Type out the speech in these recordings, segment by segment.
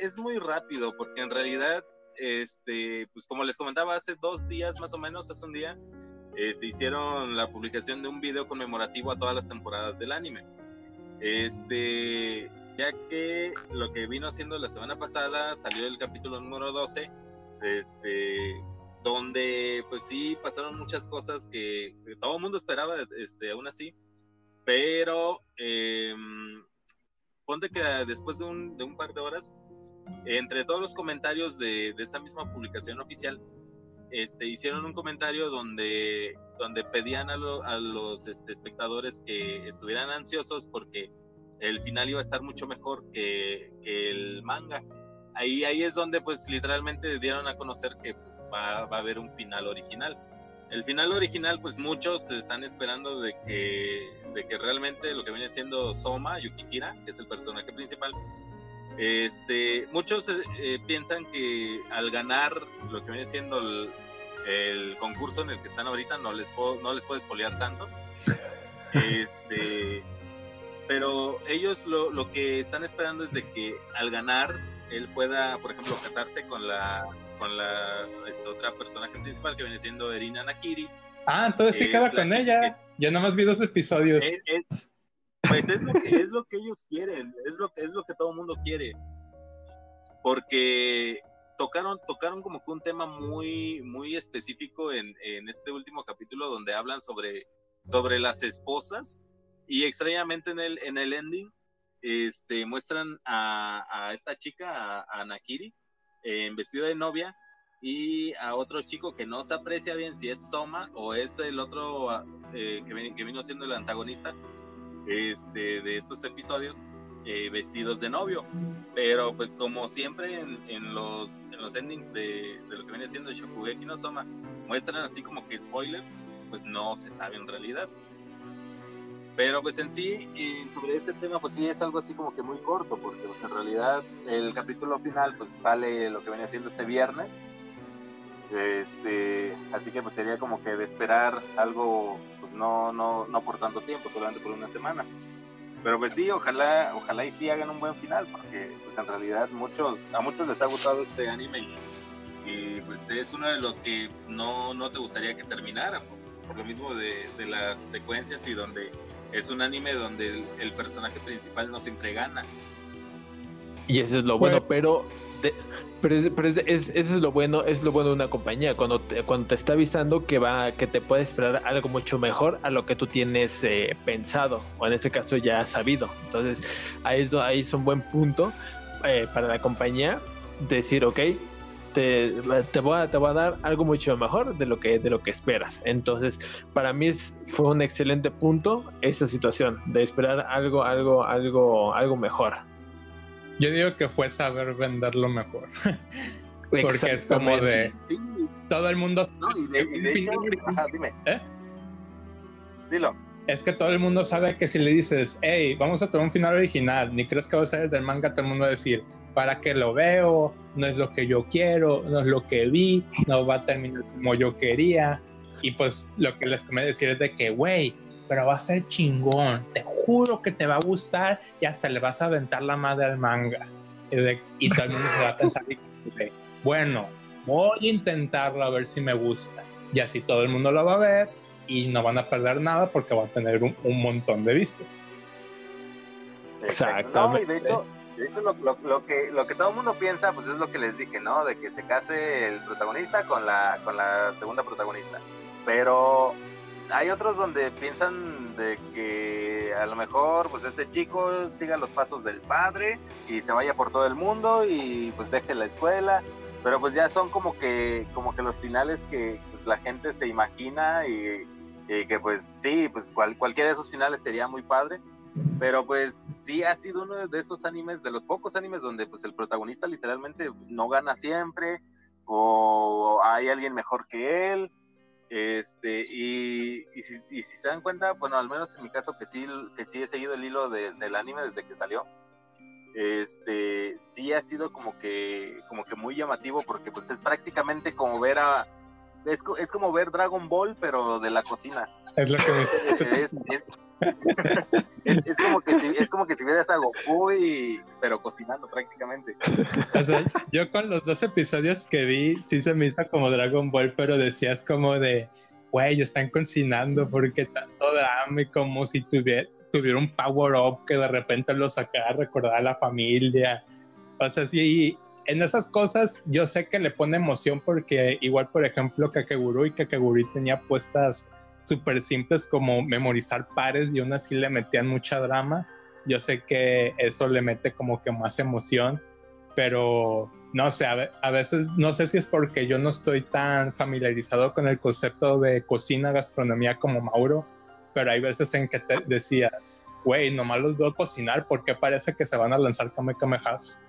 es muy rápido, porque en realidad, este, pues como les comentaba hace dos días más o menos, hace un día, este, hicieron la publicación de un video conmemorativo a todas las temporadas del anime. Este, ya que lo que vino haciendo la semana pasada salió el capítulo número 12, este, donde pues sí pasaron muchas cosas que, todo el mundo esperaba, este, aún así, pero eh, ponte que después de un, de un, par de horas, entre todos los comentarios de, de esta misma publicación oficial, este, hicieron un comentario donde, donde pedían a, los este, espectadores que estuvieran ansiosos porque el final iba a estar mucho mejor que, que el manga. Ahí, ahí es donde pues literalmente dieron a conocer que pues, va, va a haber un final original el final original, pues muchos están esperando de que, de que realmente lo que viene siendo Soma, Yukihira, que es el personaje principal, este, muchos eh, eh, piensan que al ganar lo que viene siendo el, concurso en el que están ahorita, no les puedo, no les puedo espolear tanto. Este, pero ellos lo, lo que están esperando es de que al ganar él pueda, por ejemplo, casarse con la con la esta otra personaje principal que viene siendo Erina Nakiri. Ah, entonces sí queda con ella. Yo nada más vi dos episodios. Pues es lo, que, es lo que ellos quieren, es lo, es lo que todo el mundo quiere. Porque tocaron, tocaron como que un tema muy, muy específico en, en este último capítulo donde hablan sobre, sobre las esposas y extrañamente en el, en el ending este, muestran a, a esta chica, a, a Nakiri, en vestido de novia y a otro chico que no se aprecia bien si es Soma o es el otro eh, que, que, vino siendo el antagonista este, de estos episodios eh, vestidos de novio. Pero pues como siempre en, en, los, en los endings de, de, lo que viene siendo Shokugeki no Soma muestran así como que spoilers, pues no se sabe en realidad. Pero pues en sí, y sobre ese tema, pues sí es algo así como que muy corto, porque pues en realidad el capítulo final pues sale lo que venía haciendo este viernes. Este, así que pues sería como que de esperar algo, pues no, no, no por tanto tiempo, solamente por una semana. Pero pues sí, ojalá, ojalá y sí hagan un buen final, porque pues en realidad muchos, a muchos les ha gustado este anime y, pues es uno de los que no, no te gustaría que terminara, por, lo mismo de, de las secuencias y donde es un anime donde el, personaje principal no siempre gana. Y eso es lo bueno, pero, pero, es, eso es lo bueno, es lo bueno de una compañía, cuando te, cuando te está avisando que va, que te puede esperar algo mucho mejor a lo que tú tienes eh, pensado, o en este caso ya sabido. Entonces, ahí es, ahí es un buen punto eh, para la compañía decir, ok, te, te, voy a, te voy a dar algo mucho mejor de lo que, de lo que esperas. Entonces, para mí fue un excelente punto esta situación de esperar algo, algo, algo, algo mejor. Yo digo que fue saber venderlo mejor. Porque es como de todo el mundo. No, y de, hecho, dime. ¿Eh? Dilo. Es que todo el mundo sabe que si le dices, hey, vamos a tener un final original, ni crees que va a ser del manga, todo el mundo va a decir, ¿para qué lo veo? No es lo que yo quiero, no es lo que vi, no va a terminar como yo quería. Y pues lo que les quería decir es de que, güey, pero va a ser chingón, te juro que te va a gustar y hasta le vas a aventar la madre al manga. Y, todo el mundo se va a pensar, bueno, voy a intentarlo a ver si me gusta. Y así todo el mundo lo va a ver y no van a perder nada porque van a tener un, montón de vistas. Exactamente. de hecho, de hecho, lo, lo, que, lo que todo el mundo piensa, pues es lo que les dije, ¿no? De que se case el protagonista con la, con la segunda protagonista. Pero hay otros donde piensan de que a lo mejor pues este chico siga los pasos del padre y se vaya por todo el mundo y pues deje la escuela. Pero pues ya son como que, como que los finales que pues, la gente se imagina y, que pues sí, pues cual, cualquiera de esos finales sería muy padre pero pues sí ha sido uno de esos animes, de los pocos animes donde pues el protagonista literalmente pues, no gana siempre o hay alguien mejor que él. Este, y, y, si, se dan cuenta, bueno, al menos en mi caso que sí, que sí he seguido el hilo del anime desde que salió, este, sí ha sido como que, como que muy llamativo porque pues es prácticamente como ver a, es, es como ver Dragon Ball pero de la cocina. Es lo que me es, es, es, como que si, es como que si vieras a Goku y, pero cocinando prácticamente. O sea, yo con los dos episodios que vi, sí se me hizo como Dragon Ball, pero decías como de, güey, están cocinando porque tanto drama y como si tuviera, tuviera un power up que de repente lo sacara a recordar a la familia. O sea, sí, en esas cosas yo sé que le pone emoción porque igual, por ejemplo, Kakeguru y Kakeguru tenía puestas súper simples como memorizar pares y aún así le metían mucha drama. Yo sé que eso le mete como que más emoción, pero no sé, a, veces no sé si es porque yo no estoy tan familiarizado con el concepto de cocina, gastronomía como Mauro, pero hay veces en que te decías, güey, nomás los veo cocinar porque parece que se van a lanzar Kamehamehas.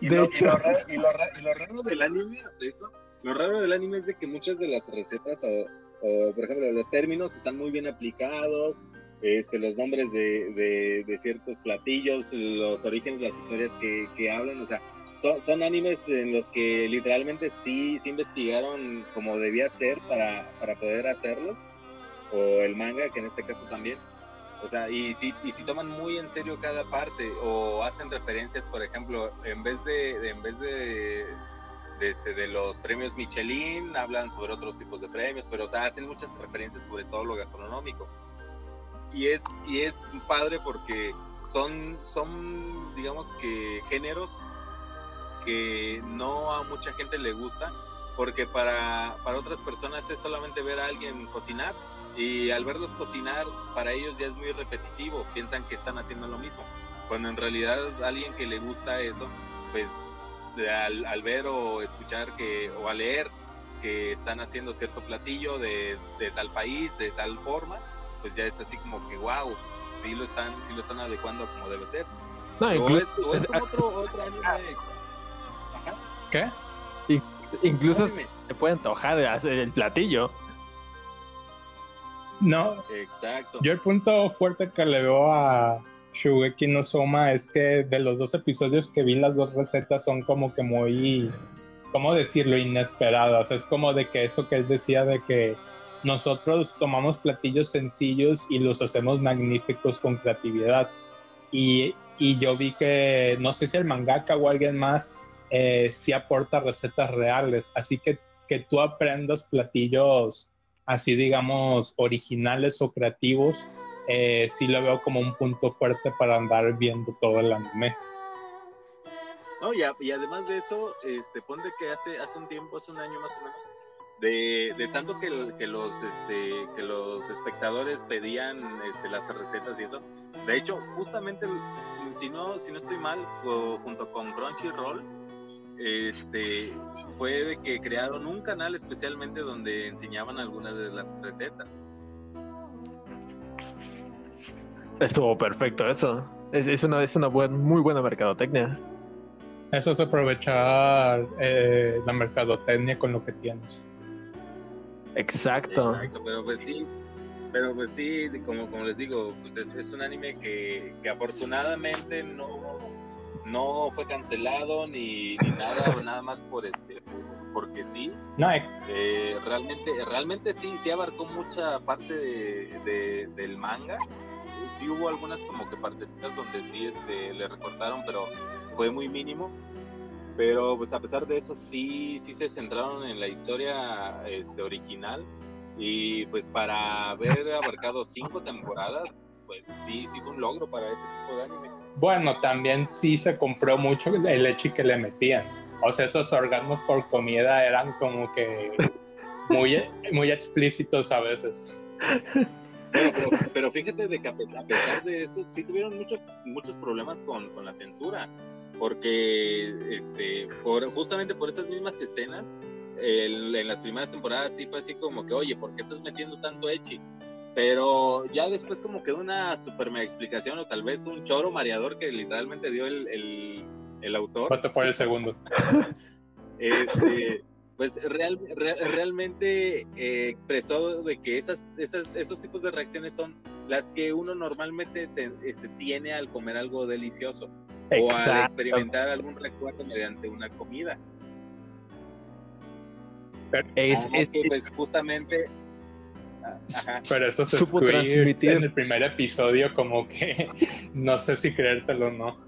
y, lo, raro, del anime eso, lo raro del anime es de que muchas de las recetas o, por ejemplo los términos están muy bien aplicados, este, los nombres de, de, ciertos platillos, los orígenes, las historias que, que hablan, o sea, son, son, animes en los que literalmente sí, sí investigaron como debía ser para, para poder hacerlos, o el manga, que en este caso también. O sea, y si, y si toman muy en serio cada parte o hacen referencias, por ejemplo, en vez de, en vez de, este, de los premios Michelin, hablan sobre otros tipos de premios, pero o sea, hacen muchas referencias sobre todo lo gastronómico. Y es, y es padre porque son, son, digamos que géneros que no a mucha gente le gusta, porque para, para otras personas es solamente ver a alguien cocinar y al verlos cocinar, para ellos ya es muy repetitivo, piensan que están haciendo lo mismo, cuando en realidad alguien que le gusta eso, pues al, ver o escuchar que, o al leer que están haciendo cierto platillo de, tal país, de tal forma, pues ya es así como que wow, sí lo están, sí lo están adecuando como debe ser. No, incluso, es, otro, ¿Qué? Incluso se puede antojar el platillo. No. Exacto. Yo el punto fuerte que le veo a Shugeki no Soma es que de los dos episodios que vi, las dos recetas son como que muy, ¿cómo decirlo? Inesperadas. Es como de que eso que él decía de que nosotros tomamos platillos sencillos y los hacemos magníficos con creatividad. Y, y yo vi que, no sé si el mangaka o alguien más, eh, sí aporta recetas reales. Así que que tú aprendas platillos así digamos originales o creativos, eh, sí lo veo como un punto fuerte para andar viendo todo el anime. No, y, y además de eso, este, ponte que hace, hace un tiempo, hace un año más o menos, de, de tanto que, que, los, este, que los espectadores pedían este, las recetas y eso. De hecho, justamente, si no, si no estoy mal, junto con Crunchyroll, este, fue de que crearon un canal especialmente donde enseñaban algunas de las recetas. Estuvo perfecto eso. Es, una, es una muy buena mercadotecnia. Eso es aprovechar eh, la mercadotecnia con lo que tienes. Exacto. pero pues sí, pero pues sí, como, como les digo, pues es, un anime que, que afortunadamente no, no fue cancelado ni, nada, nada más por este, porque sí. No, eh, realmente, realmente sí, sí abarcó mucha parte de, del manga. Sí hubo algunas como que partecitas donde sí este, le recortaron, pero fue muy mínimo. Pero pues a pesar de eso sí, sí se centraron en la historia este, original. Y pues para haber abarcado cinco temporadas, pues sí, sí fue un logro para ese tipo de anime. Bueno, también sí se compró mucho el leche que le metían. O sea, esos orgasmos por comida eran como que muy, muy explícitos a veces. Pero, fíjate de que a pesar, de eso, sí tuvieron muchos, muchos problemas con, con la censura, porque este, justamente por esas mismas escenas, en las primeras temporadas sí fue así como que, oye, ¿por qué estás metiendo tanto echi? Pero ya después como quedó una super mega explicación o tal vez un choro mareador que literalmente dio el, el, el autor. Voto por el segundo. Este, pues real, realmente eh, expresó de que esas, esas, esos tipos de reacciones son las que uno normalmente este, tiene al comer algo delicioso o al experimentar algún recuerdo mediante una comida. Es, es, que, pues justamente Pero eso se transmitir en el primer episodio como que no sé si creértelo o no.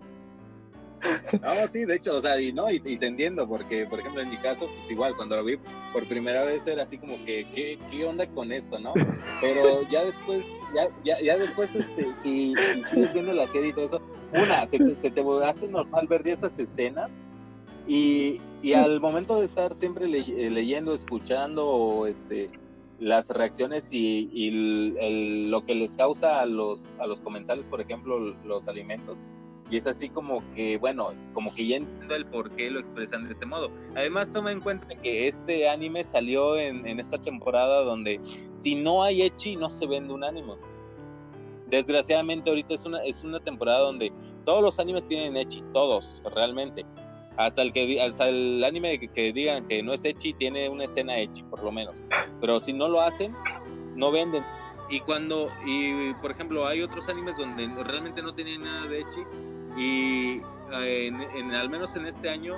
No, sí, de hecho, o sea, y no, y, te entiendo, porque, por ejemplo, en mi caso, pues igual, cuando lo vi por primera vez era así como que, ¿qué, qué onda con esto, no? Pero ya después, ya, ya, ya después, este, si, si sigues viendo la serie y todo eso, una, se te, se te hace normal ver estas escenas y, y al momento de estar siempre eh, leyendo, escuchando, o este, las reacciones y, y el, lo que les causa a los, a los comensales, por ejemplo, los alimentos, y es así como que, bueno, como que ya entiendo el por qué lo expresan de este modo. Además, toma en cuenta que este anime salió en, en esta temporada donde si no hay Echi, no se vende un anime. Desgraciadamente ahorita es una, es una temporada donde todos los animes tienen Echi, todos, realmente. Hasta el, que, hasta el anime que, que digan que no es Echi tiene una escena Echi, por lo menos. Pero si no lo hacen, no venden. Y cuando, y por ejemplo, hay otros animes donde realmente no tienen nada de Echi y eh, en, al menos en este año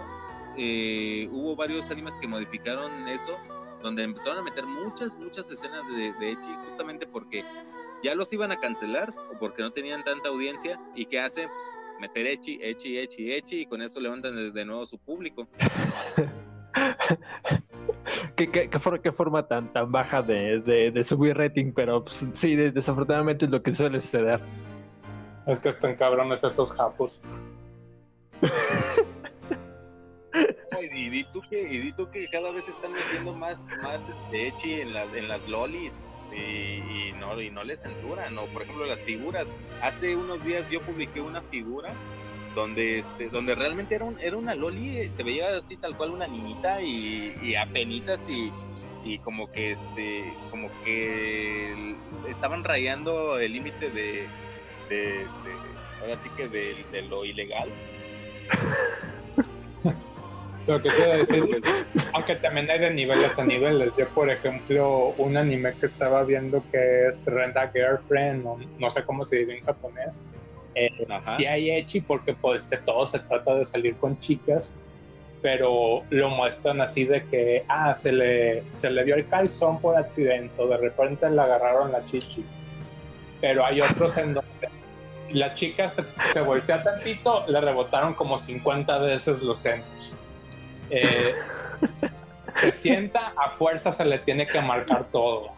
eh, hubo varios animes que modificaron eso, donde empezaron a meter muchas, muchas escenas de, de Echi, justamente porque ya los iban a cancelar o porque no tenían tanta audiencia. ¿Y qué hacen? Pues meter Echi, Echi, Echi, Echi, y con eso levantan de, nuevo su público. ¿Qué, forma tan, tan baja de, de, subir rating, pero pues, sí, desafortunadamente es lo que suele suceder. Es que están cabrones esos japos. y, di tú que, y tú que cada vez están metiendo más, más este, echi en las, en las lolis y, no, y no les censuran. O por ejemplo las figuras. Hace unos días yo publiqué una figura donde este donde realmente era un, era una loli se veía así tal cual una niñita y, y apenitas y, y como que este como que estaban rayando el límite de de, este, ahora sí que de, lo ilegal. Lo que quiero decir, pues, aunque también hay de niveles a niveles. Yo, por ejemplo, un anime que estaba viendo que es Renda Girlfriend, no, sé cómo se dice en japonés. Eh, sí hay Echi porque pues todo se trata de salir con chicas, pero lo muestran así de que, ah, se le, se le dio el calzón por accidente, de repente le agarraron la chichi. Pero hay otros en donde la chica se, voltea tantito, le rebotaron como 50 veces los senos. Eh, se sienta, a fuerza se le tiene que marcar todo.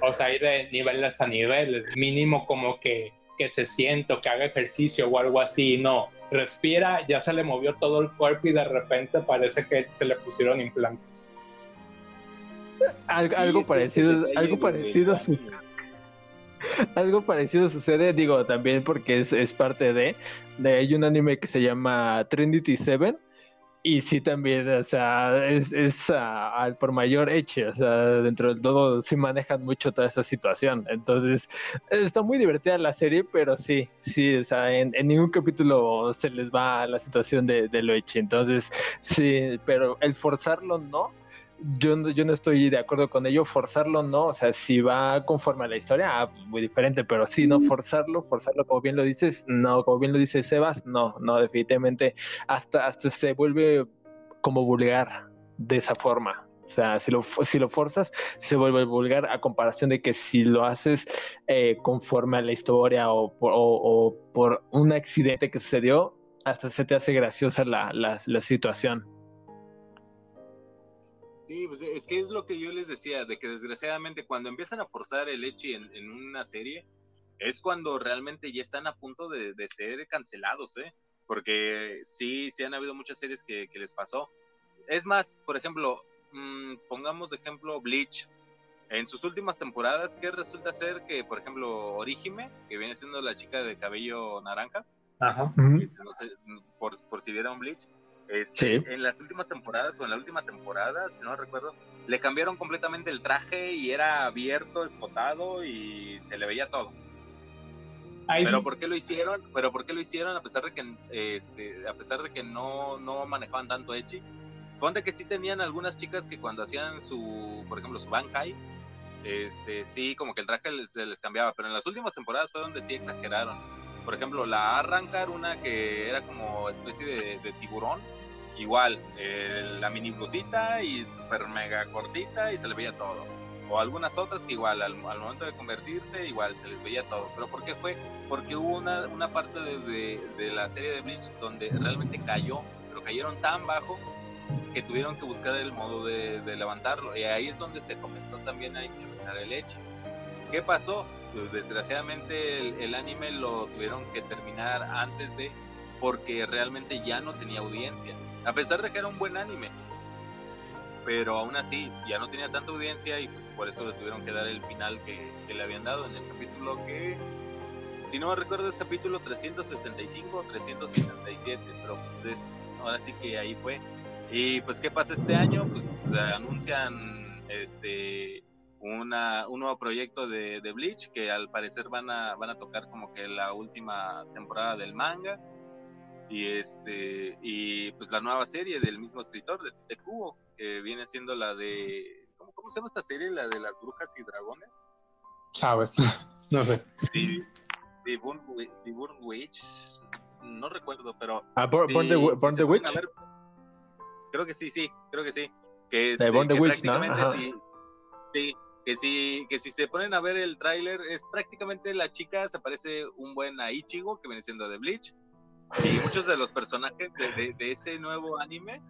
O sea, hay de niveles a niveles, mínimo como que, que se siente o que haga ejercicio o algo así, no. Respira, ya se le movió todo el cuerpo y de repente parece que se le pusieron implantes. algo parecido, algo parecido. Algo parecido sucede, digo, también porque es, es parte de, de, hay un anime que se llama Trinity Seven, y sí también, o sea, es, es al por mayor hecho, o sea, dentro del todo sí manejan mucho toda esa situación. Entonces, está muy divertida la serie, pero sí, sí, o sea, en, en ningún capítulo se les va la situación de, de lo hecho. Entonces, sí, pero el forzarlo no, yo, yo no estoy de acuerdo con ello, forzarlo no, o sea, si va conforme a la historia, ah, muy diferente, pero sí, no forzarlo, forzarlo como bien lo dices, no, como bien lo dice Sebas, no, no, definitivamente, hasta, hasta se vuelve como vulgar de esa forma. O sea, si lo, si lo forzas, se vuelve vulgar a comparación de que si lo haces eh, conforme a la historia o por, o, por, un accidente que sucedió, hasta se te hace graciosa la, la, la situación. Sí, pues es que es lo que yo les decía, de que desgraciadamente cuando empiezan a forzar el Echi en, una serie, es cuando realmente ya están a punto de, ser cancelados, ¿eh? Porque sí, sí han habido muchas series que, les pasó. Es más, por ejemplo, mm, pongamos de ejemplo Bleach. En sus últimas temporadas, ¿qué resulta ser que, por ejemplo, Orihime, que viene siendo la chica de cabello naranja, este, no sé, por, por si vieron Bleach, este, en las últimas temporadas o en la última temporada, si no recuerdo, le cambiaron completamente el traje y era abierto, escotado y se le veía todo. Pero ¿por qué lo hicieron? Pero ¿por qué lo hicieron a pesar de que este, a pesar de que no, no manejaban tanto Echi? Ponte que sí tenían algunas chicas que cuando hacían su, por ejemplo, su Bankai, este, sí, como que el traje se les cambiaba, pero en las últimas temporadas fue donde sí exageraron. Por ejemplo, la Arrancar, una que era como especie de tiburón, igual, la mini blusita y super mega cortita y se le veía todo. o algunas otras que igual al, momento de convertirse igual se les veía todo. Pero ¿por qué fue? Porque hubo una, una parte de, de, la serie de Bleach donde realmente cayó, pero cayeron tan bajo que tuvieron que buscar el modo de, de levantarlo. Y ahí es donde se comenzó también a incrementar el hecho. ¿Qué pasó? Pues desgraciadamente el, anime lo tuvieron que terminar antes de porque realmente ya no tenía audiencia. A pesar de que era un buen anime, pero aún así ya no tenía tanta audiencia y pues por eso le tuvieron que dar el final que, le habían dado en el capítulo que, si no me recuerdo, es capítulo 365 o 367, pero pues es, ahora sí que ahí fue. Y pues, ¿qué pasa este año? Pues anuncian este una, un nuevo proyecto de, de, Bleach que al parecer van a, van a tocar como que la última temporada del manga. Y este y pues la nueva serie del mismo escritor de, de Kubo que viene siendo la de ¿cómo, ¿cómo, se llama esta serie? la de las brujas y dragones. Sabe no sé. The, Burn, Witch no recuerdo pero ah, Born, the, Witch. creo que sí sí creo que sí. Que, este, Born the Witch ¿no? sí, sí que si, que si se ponen a ver el tráiler, es prácticamente la chica, se parece un buen a Ichigo, que viene siendo de Bleach, y muchos de los personajes de, de, ese nuevo anime,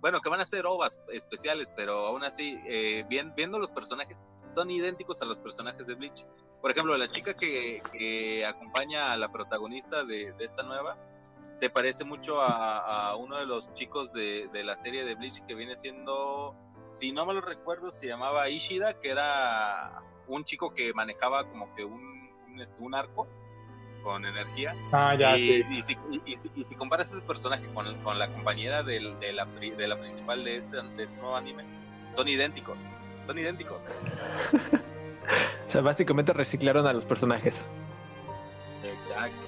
bueno, que van a ser ovas especiales, pero aún así, eh, viendo los personajes, son idénticos a los personajes de Bleach. Por ejemplo, la chica que, que acompaña a la protagonista de, de, esta nueva, se parece mucho a, a uno de los chicos de, de, la serie de Bleach que viene siendo, si no me lo recuerdo, se llamaba Ishida, que era un chico que manejaba como que un, un, este, un arco con energía. Ah, ya, y, y, si, y, si, comparas ese personaje con, con la compañera del, de, la, de la principal de este, de este nuevo anime, son idénticos. Son idénticos. o sea, básicamente reciclaron a los personajes. Exacto.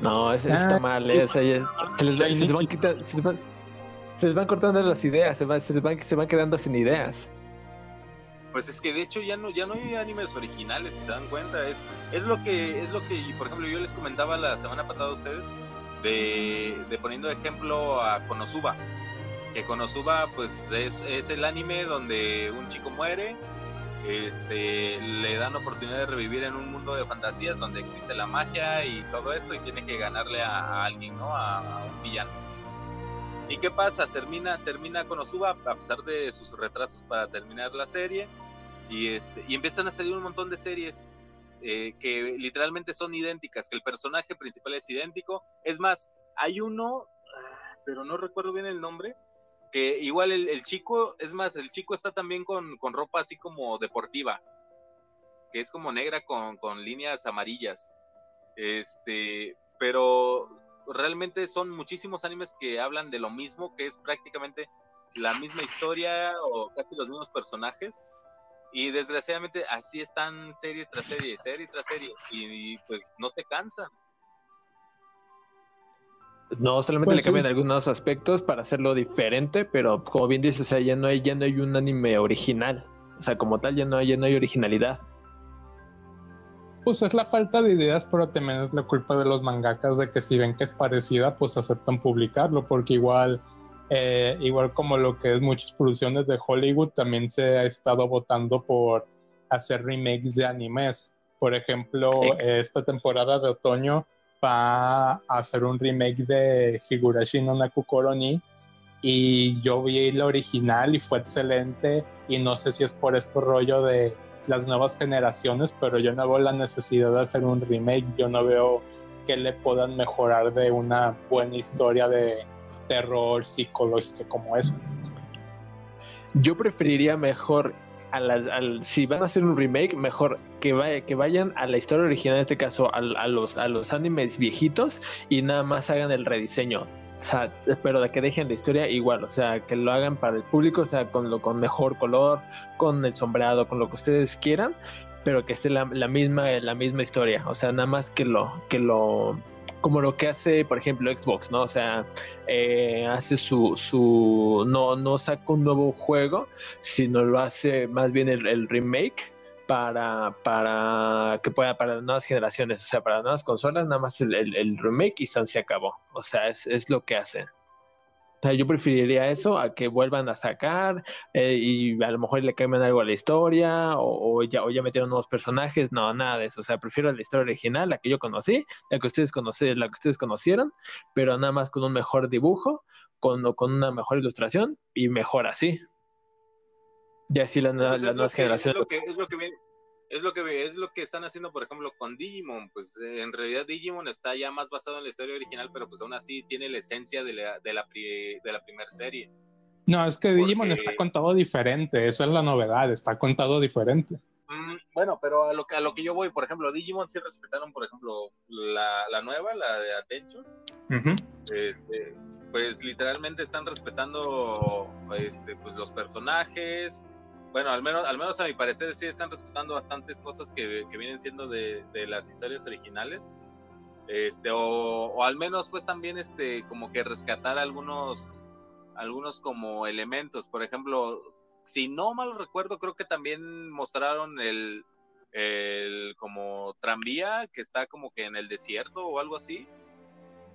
No, eso está ah, mal, eh, o sea, se, les, se, les van quitando, se, les van, cortando las ideas, se, van, se, les van, se van quedando sin ideas. Pues es que de hecho ya no, ya no hay animes originales, si se dan cuenta. Es, es lo que, es lo que, por ejemplo, yo les comentaba la semana pasada a ustedes, de, de poniendo ejemplo a Konosuba. Que Konosuba, pues, es, es el anime donde un chico muere, este, le dan oportunidad de revivir en un mundo de fantasías donde existe la magia y todo esto y tiene que ganarle a, alguien, ¿no? A, un villano. ¿Y qué pasa? Termina, termina Konosuba a pesar de sus retrasos para terminar la serie y, este, y empiezan a salir un montón de series eh, que literalmente son idénticas, que el personaje principal es idéntico. Es más, hay uno, ah, pero no recuerdo bien el nombre, que igual el, el chico, es más, el chico está también con, con, ropa así como deportiva, que es como negra con, con líneas amarillas. Este, pero realmente son muchísimos animes que hablan de lo mismo, que es prácticamente la misma historia o casi los mismos personajes, y desgraciadamente así están series tras serie, series tras serie, y, pues no se cansan. No, solamente pues le cambian algunos aspectos para hacerlo diferente, pero como bien dices, o sea, ya no hay, ya no hay un anime original. O sea, como tal, ya no hay, ya no hay originalidad. Pues es la falta de ideas, pero también es la culpa de los mangakas de que si ven que es parecida, pues aceptan publicarlo, porque igual eh, igual como lo que es muchas producciones de Hollywood, también se ha estado votando por hacer remakes de animes. Por ejemplo, esta temporada de otoño va a hacer un remake de Higurashi no Naku Koroni y yo vi la original y fue excelente y no sé si es por este rollo de las nuevas generaciones, pero yo no veo la necesidad de hacer un remake, yo no veo que le puedan mejorar de una buena historia de, terror psicológico como eso. Yo preferiría mejor, a al, si van a hacer un remake, mejor que, vaya, que vayan a la historia original, en este caso a, los, a los animes viejitos y nada más hagan el rediseño. Pero de que dejen la historia igual, o sea, que lo hagan para el público, o sea, con lo con mejor color, con el sombreado, con lo que ustedes quieran, pero que esté la, la misma la misma historia, o sea, nada más que lo que lo como lo que hace, por ejemplo, Xbox, ¿no? O sea, eh, hace su, su, no, no saca un nuevo juego, sino lo hace más bien el, remake para, para que pueda para nuevas generaciones, o sea, para nuevas consolas, nada más el, remake y se acabó. O sea, es, es lo que hace. O sea, yo preferiría eso a que vuelvan a sacar eh, y a lo mejor le cambian algo a la historia o, ya, o ya metieron nuevos personajes. No, nada de eso. O sea, prefiero la historia original, la que yo conocí, la que ustedes, conocieron, la que ustedes conocieron, pero nada más con un mejor dibujo, con, con una mejor ilustración y mejor así. Y así la, Pues la, es, nueva lo que, es, generación. lo que, es lo que viene- es lo que es lo que están haciendo por ejemplo con Digimon pues eh, en realidad Digimon está ya más basado en la historia original pero pues aún así tiene la esencia de la de la, pri- de la primera serie No, es que Digimon Porque- está contado diferente, esa es la novedad, está contado diferente. Mm, bueno pero a lo que a lo que yo voy por ejemplo Digimon sí respetaron por ejemplo la, la nueva la de Attention Ujú. este, pues literalmente están respetando este, pues, los personajes. Bueno, al menos, al menos a mi parecer sí están respetando bastantes cosas que, que vienen siendo de, de las historias originales. Este, o, o al menos pues también este, como que rescatar algunos, algunos como elementos. Por ejemplo, si no mal recuerdo, creo que también mostraron el, el como tranvía que está como que en el desierto o algo así.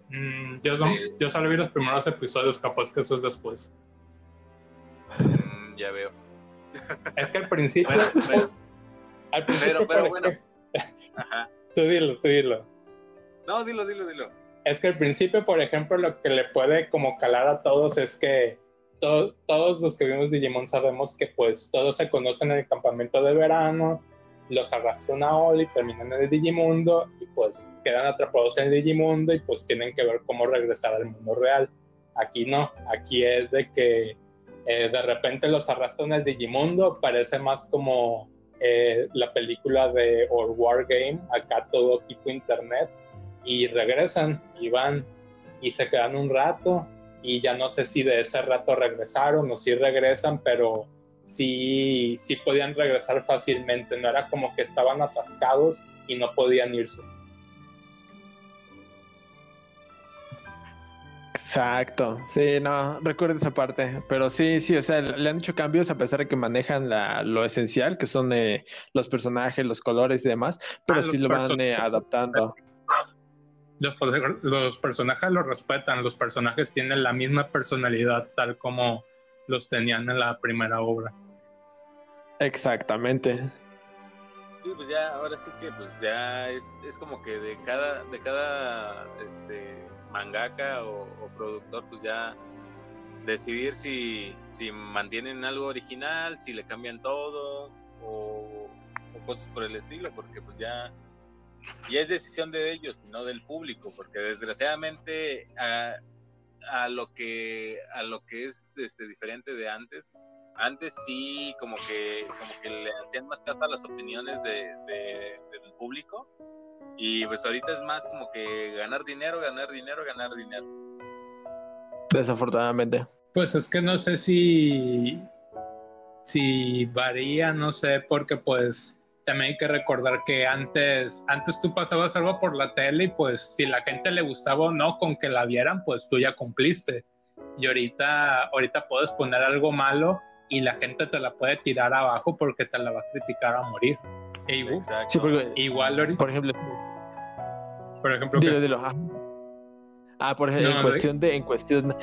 Mm, yo, no- yo solo vi los primeros episodios, capaz que eso es después. Mm, ya veo. Es que al principio. Bueno, pero- al principio, pero- bueno. Ajá. Tú dilo, tú dilo. No, dilo, dilo, dilo. Es que al principio, por ejemplo, lo que le puede como calar a todos es que to- todos los que vimos Digimon sabemos que pues todos se conocen en el campamento de verano, los arrastra una ola y terminan en el Digimundo y pues quedan atrapados en el Digimundo y pues tienen que ver cómo regresar al mundo real. Aquí no, aquí es de que eh, de repente los arrastran al Digimundo, parece más como eh, la película de Or War Game, acá todo tipo internet y regresan y van y se quedan un rato y ya no sé si de ese rato regresaron o si regresan, pero sí, sí podían regresar fácilmente, no era como que estaban atascados y no podían irse. Exacto, sí, no, recuerdo esa parte, pero sí, sí, o sea, le han hecho cambios a pesar de que manejan la, lo esencial, que son eh, los personajes, los colores y demás, pero Ah, sí lo van eh, adaptando. Los, los personajes los respetan, los personajes tienen la misma personalidad tal como los tenían en la primera obra. Exactamente. Sí, pues ya, ahora sí que pues ya es, es como que de cada, de cada este mangaka o, productor, pues ya decidir si, si mantienen algo original, si le cambian todo, o, cosas por el estilo, porque pues ya, es decisión de ellos, no del público, porque desgraciadamente a, a lo que a lo que es este diferente de antes, antes sí como que como que le hacían más caso a las opiniones de- del público y pues ahorita es más como que ganar dinero ganar dinero ganar dinero Desafortunadamente. Pues es que no sé si, si varía, no sé, porque pues también hay que recordar que antes, antes tú pasabas algo por la tele y pues si la gente le gustaba o no con que la vieran, pues tú ya cumpliste. Y ahorita, ahorita puedes poner algo malo y la gente te la puede tirar abajo porque te la va a criticar a morir. Igual, exacto Sí, porque, igual ahorita, por ejemplo, por ejemplo, dilo, que- dilo. Ah, Ah, por ejemplo, No, en cuestión de, en cuestión,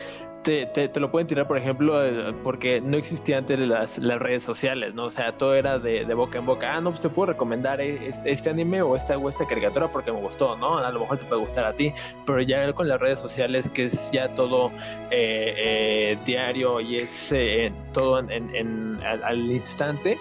te, te, te lo pueden tirar, por ejemplo, porque no existían antes las, las redes sociales, ¿no? O sea, todo era de, de boca en boca. Ah, no, pues te puedo recomendar este, este anime o esta, o esta caricatura porque me gustó, ¿no? A lo mejor te puede gustar a ti, pero ya con las redes sociales, que es ya todo eh, eh, diario y es eh, todo en, en- en- al, al instante,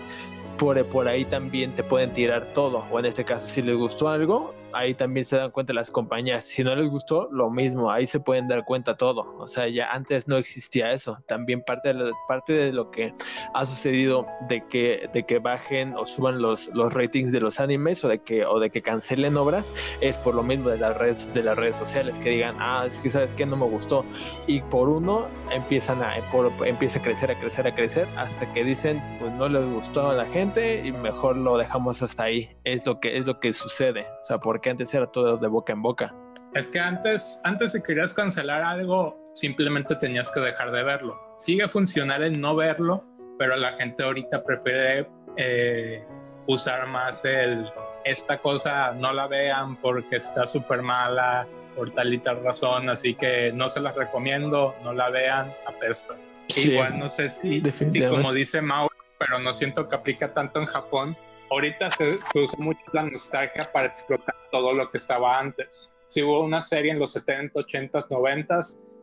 por, por ahí también te pueden tirar todo. O en este caso, si les gustó algo, ahí también se dan cuenta las compañías. Si no les gustó, lo mismo, ahí se pueden dar cuenta todo. O sea, ya antes no existía eso. También parte de, lo- parte de lo que ha sucedido de que, de que bajen o suban los, los ratings de los animes o de que, o de que cancelen obras, es por lo mismo de las redes, de las redes sociales, que digan, ah, es que sabes que no me gustó. Y por uno empiezan a, por- empieza a crecer, a crecer, a crecer, hasta que dicen, pues no les gustó a la gente y mejor lo dejamos hasta ahí. Es lo que, es lo que sucede. O sea, porque antes era todo de boca en boca. Es que antes, antes si querías cancelar algo, simplemente tenías que dejar de verlo. Sigue funcionar el no verlo, pero la gente ahorita prefiere eh, usar más el esta cosa no la vean porque está súper mala por tal y tal razón, así que no se las recomiendo, no la vean, apesta. Igual no sé si, si como dice Mauro, pero no siento que aplica tanto en Japón. Ahorita se, usa mucho la nostalgia para explotar todo lo que estaba antes. Si hubo una serie en los 70, 80, 90,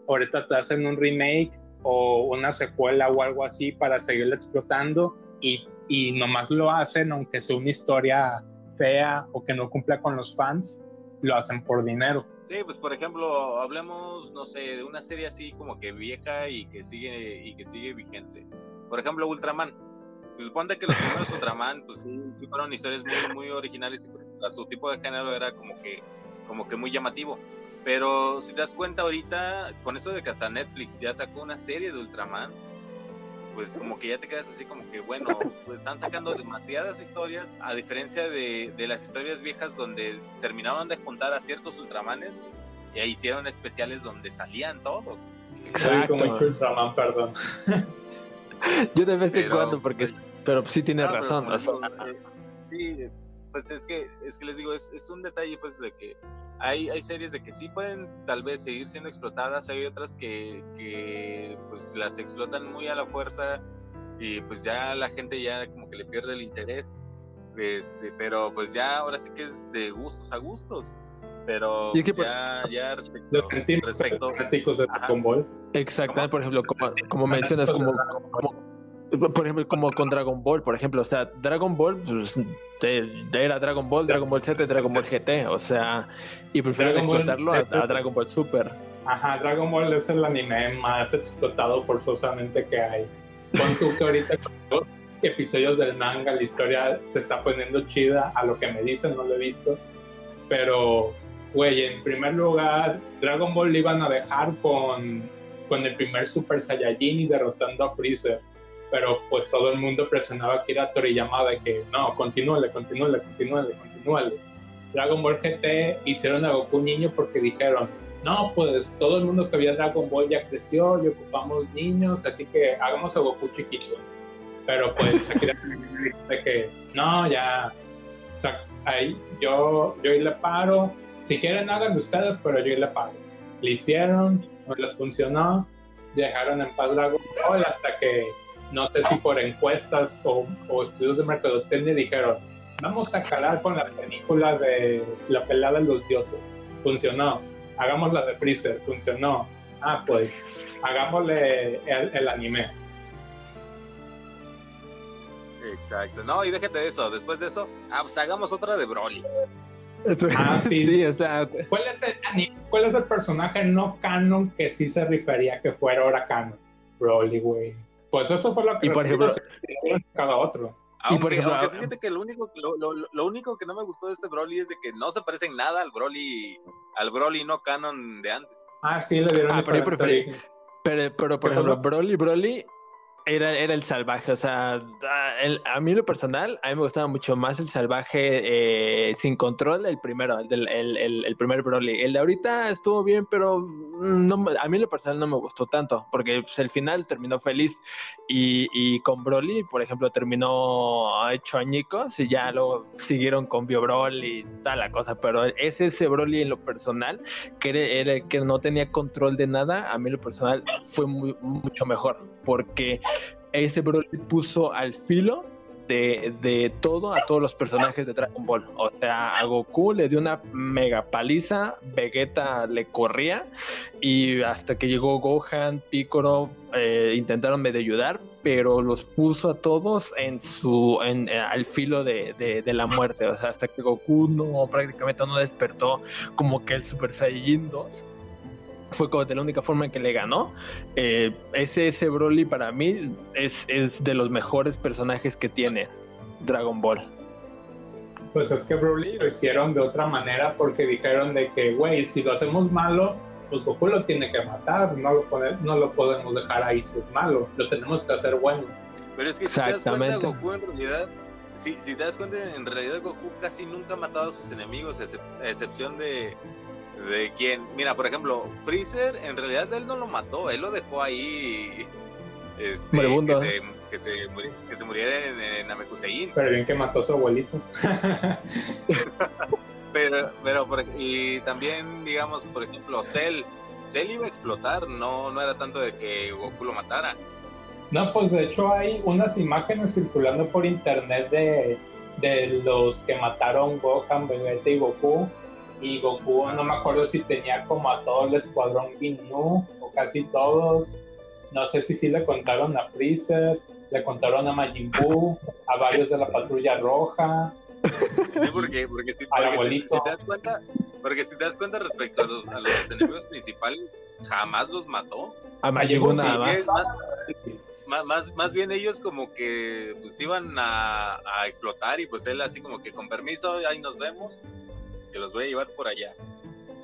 ahorita te hacen un remake o una secuela o algo así para seguirla explotando y, y nomás lo hacen aunque sea una historia fea o que no cumpla con los fans, lo hacen por dinero. Sí, pues por ejemplo, hablemos, no sé, de una serie así como que vieja y que sigue y que sigue vigente. Por ejemplo, Ultraman. Pues ponte que los primeros Ultraman, pues sí, fueron historias muy, muy originales y su tipo de género era como que, como que muy llamativo. Pero si te das cuenta ahorita, con eso de que hasta Netflix ya sacó una serie de Ultraman, pues como que ya te quedas así como que, bueno, pues están sacando demasiadas historias, a diferencia de, de las historias viejas donde terminaban de juntar a ciertos Ultramanes y ahí hicieron especiales donde salían todos. Exacto. como Ultraman, perdón. Yo de vez en cuando, porque, pero sí tiene razón. Eh, sí, pues es que, es que les digo, es, es un detalle pues de que hay, hay series de que sí pueden tal vez seguir siendo explotadas, hay otras que, que pues las explotan muy a la fuerza y pues ya la gente ya como que le pierde el interés. Este, pero pues ya ahora sí que es de gustos a gustos. Pero pues, ya, ya respecto, respecto de Dragon Ball. Exactamente, por ejemplo, como, como mencionas, como, por ejemplo, como con Dragon Ball, por ejemplo, o sea, Dragon Ball, pues, era Dragon Ball, Dragon Ball Z, Dragon Ball GT, o sea, y prefiero explotarlo a, Dragon Ball Super. Ajá, Dragon Ball es el anime más explotado forzosamente que hay. Con tú que ahorita con episodios del manga, la historia se está poniendo chida, a lo que me dicen, no lo he visto, pero, güey, en primer lugar, Dragon Ball le iban a dejar con, con el primer Super Saiyajin y derrotando a Freezer pero pues todo el mundo presionaba a Kira Toriyama de que no, continúale, continúale, continúale, continúale. Dragon Ball GT hicieron a Goku niño porque dijeron, no, pues todo el mundo que veía Dragon Ball ya creció y ocupamos niños, así que hagamos a Goku chiquito. Pero pues Akira de que no, ya, o sea, ahí yo, yo le paro, si quieren hagan ustedes, pero yo le paro. Le hicieron, no les funcionó, dejaron en paz Dragon Ball hasta que no sé si por encuestas o, estudios de mercadotecnia dijeron, vamos a calar con la película de La pelada de los dioses. Funcionó. Hagamos la de Freezer. Funcionó. Ah, pues hagámosle el, anime. Exacto. No, y déjate de eso. Después de eso, ah, pues hagamos otra de Broly. Ah, sí. o sea. ¿Cuál es, el, ¿Cuál es el personaje no canon que sí se refería que fuera ahora canon? Broly, güey. Pues eso fue lo que y por ejemplo, cada otro. Aunque, y por ejemplo, fíjate que lo único, lo, único que no me gustó de este Broly es de que no se parece en nada al Broly, al Broly no canon de antes. Ah, sí, le dieron ah, pero, pero, pero, por ejemplo, Broly, Broly era, era el salvaje, o sea, a mí lo personal, a mí me gustaba mucho más el salvaje eh, sin control, el primero, el, el, el, primer Broly. El de ahorita estuvo bien, pero no, a mí lo personal no me gustó tanto, porque pues, el final terminó feliz y, y, con Broly, por ejemplo, terminó hecho añicos y ya luego siguieron con Bio Broly y tal la cosa, pero es ese Broly en lo personal, que, era, que no tenía control de nada, a mí lo personal fue mucho mejor, porque ese Broly puso al filo de, todo a todos los personajes de Dragon Ball. O sea, a Goku le dio una mega paliza, Vegeta le corría y hasta que llegó Gohan, Piccolo, eh, intentaron medio ayudar, pero los puso a todos en su, en, eh, al filo de, la muerte. O sea, hasta que Goku no prácticamente no despertó como que el Super Saiyajin 2 fue como de la única forma en que le ganó. Eh, ese, ese Broly para mí es, es de los mejores personajes que tiene Dragon Ball. Pues es que Broly lo hicieron de otra manera porque dijeron de que, güey, si lo hacemos malo, pues Goku lo tiene que matar, no lo, no lo podemos dejar ahí si es malo, lo tenemos que hacer bueno. Pero es que si te das cuenta, Goku en realidad, si, si te das cuenta, en realidad Goku casi nunca ha matado a sus enemigos, a excepción de, ¿De quién? Mira, por ejemplo, Freezer, en realidad él no lo mató, él lo dejó ahí. Este, que, se, que, se, que se muriera en, en Namekusein. Pero bien que mató a su abuelito. pero, pero, y también, digamos, por ejemplo, Cell, Cell iba a explotar, no, no era tanto de que Goku lo matara. No, pues de hecho hay unas imágenes circulando por internet de, de los que mataron Gohan, Vegeta y Goku. Y Goku, no me acuerdo si tenía como a todo el escuadrón Ginyu, o casi todos. No sé si sí le contaron a Freezer, le contaron a Majin Buu, a varios de la Patrulla Roja. porque, porque, si, te das cuenta, porque si te das cuenta respecto a los, a los enemigos principales, jamás los mató. A Majin Buu nada más más, más bien ellos como que pues iban a, explotar y pues él así como que con permiso, ahí nos vemos, que los voy a llevar por allá.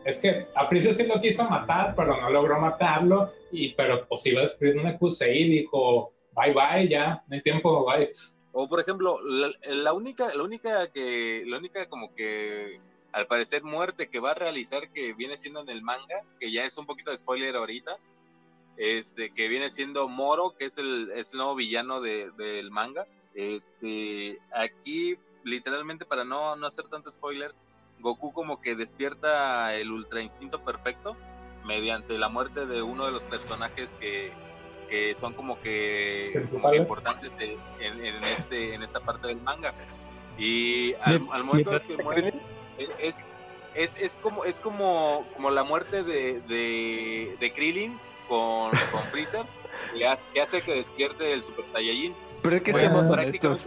Es que a Freezer sí lo quiso matar, pero no logró matarlo, y pero pues iba a escribir un y dijo, bye bye, ya, no hay tiempo, bye. O por ejemplo, la, única, la única que, la única como que al parecer muerte que va a realizar que viene siendo en el manga, que ya es un poquito de spoiler ahorita, este, que viene siendo Moro, que es el, es nuevo villano del manga. Este, aquí, literalmente, para no, no hacer tanto spoiler, Goku como que despierta el ultra instinto perfecto mediante la muerte de uno de los personajes que, que son como que, importantes en, este, en esta parte del manga. Y al, momento de que muere, es, es, es, como, es como, como la muerte de, de, de Krillin con, con Freezer que hace, que despierte el Super Saiyajin. Pero es que seamos honestos.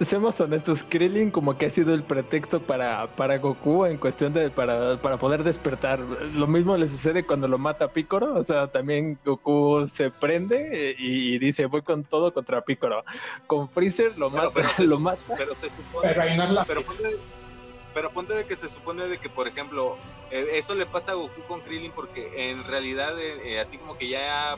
seamos honestos, Krillin como que ha sido el pretexto para, para Goku en cuestión de para, para poder despertar. Lo mismo le sucede cuando lo mata Piccolo, o sea, también Goku se prende y, dice voy con todo contra Piccolo. Con Freezer lo mata, lo mata. Pero se supone, pero, pero ponte de que se supone de que, por ejemplo, eh, eso le pasa a Goku con Krillin porque en realidad, eh, eh, así como que ya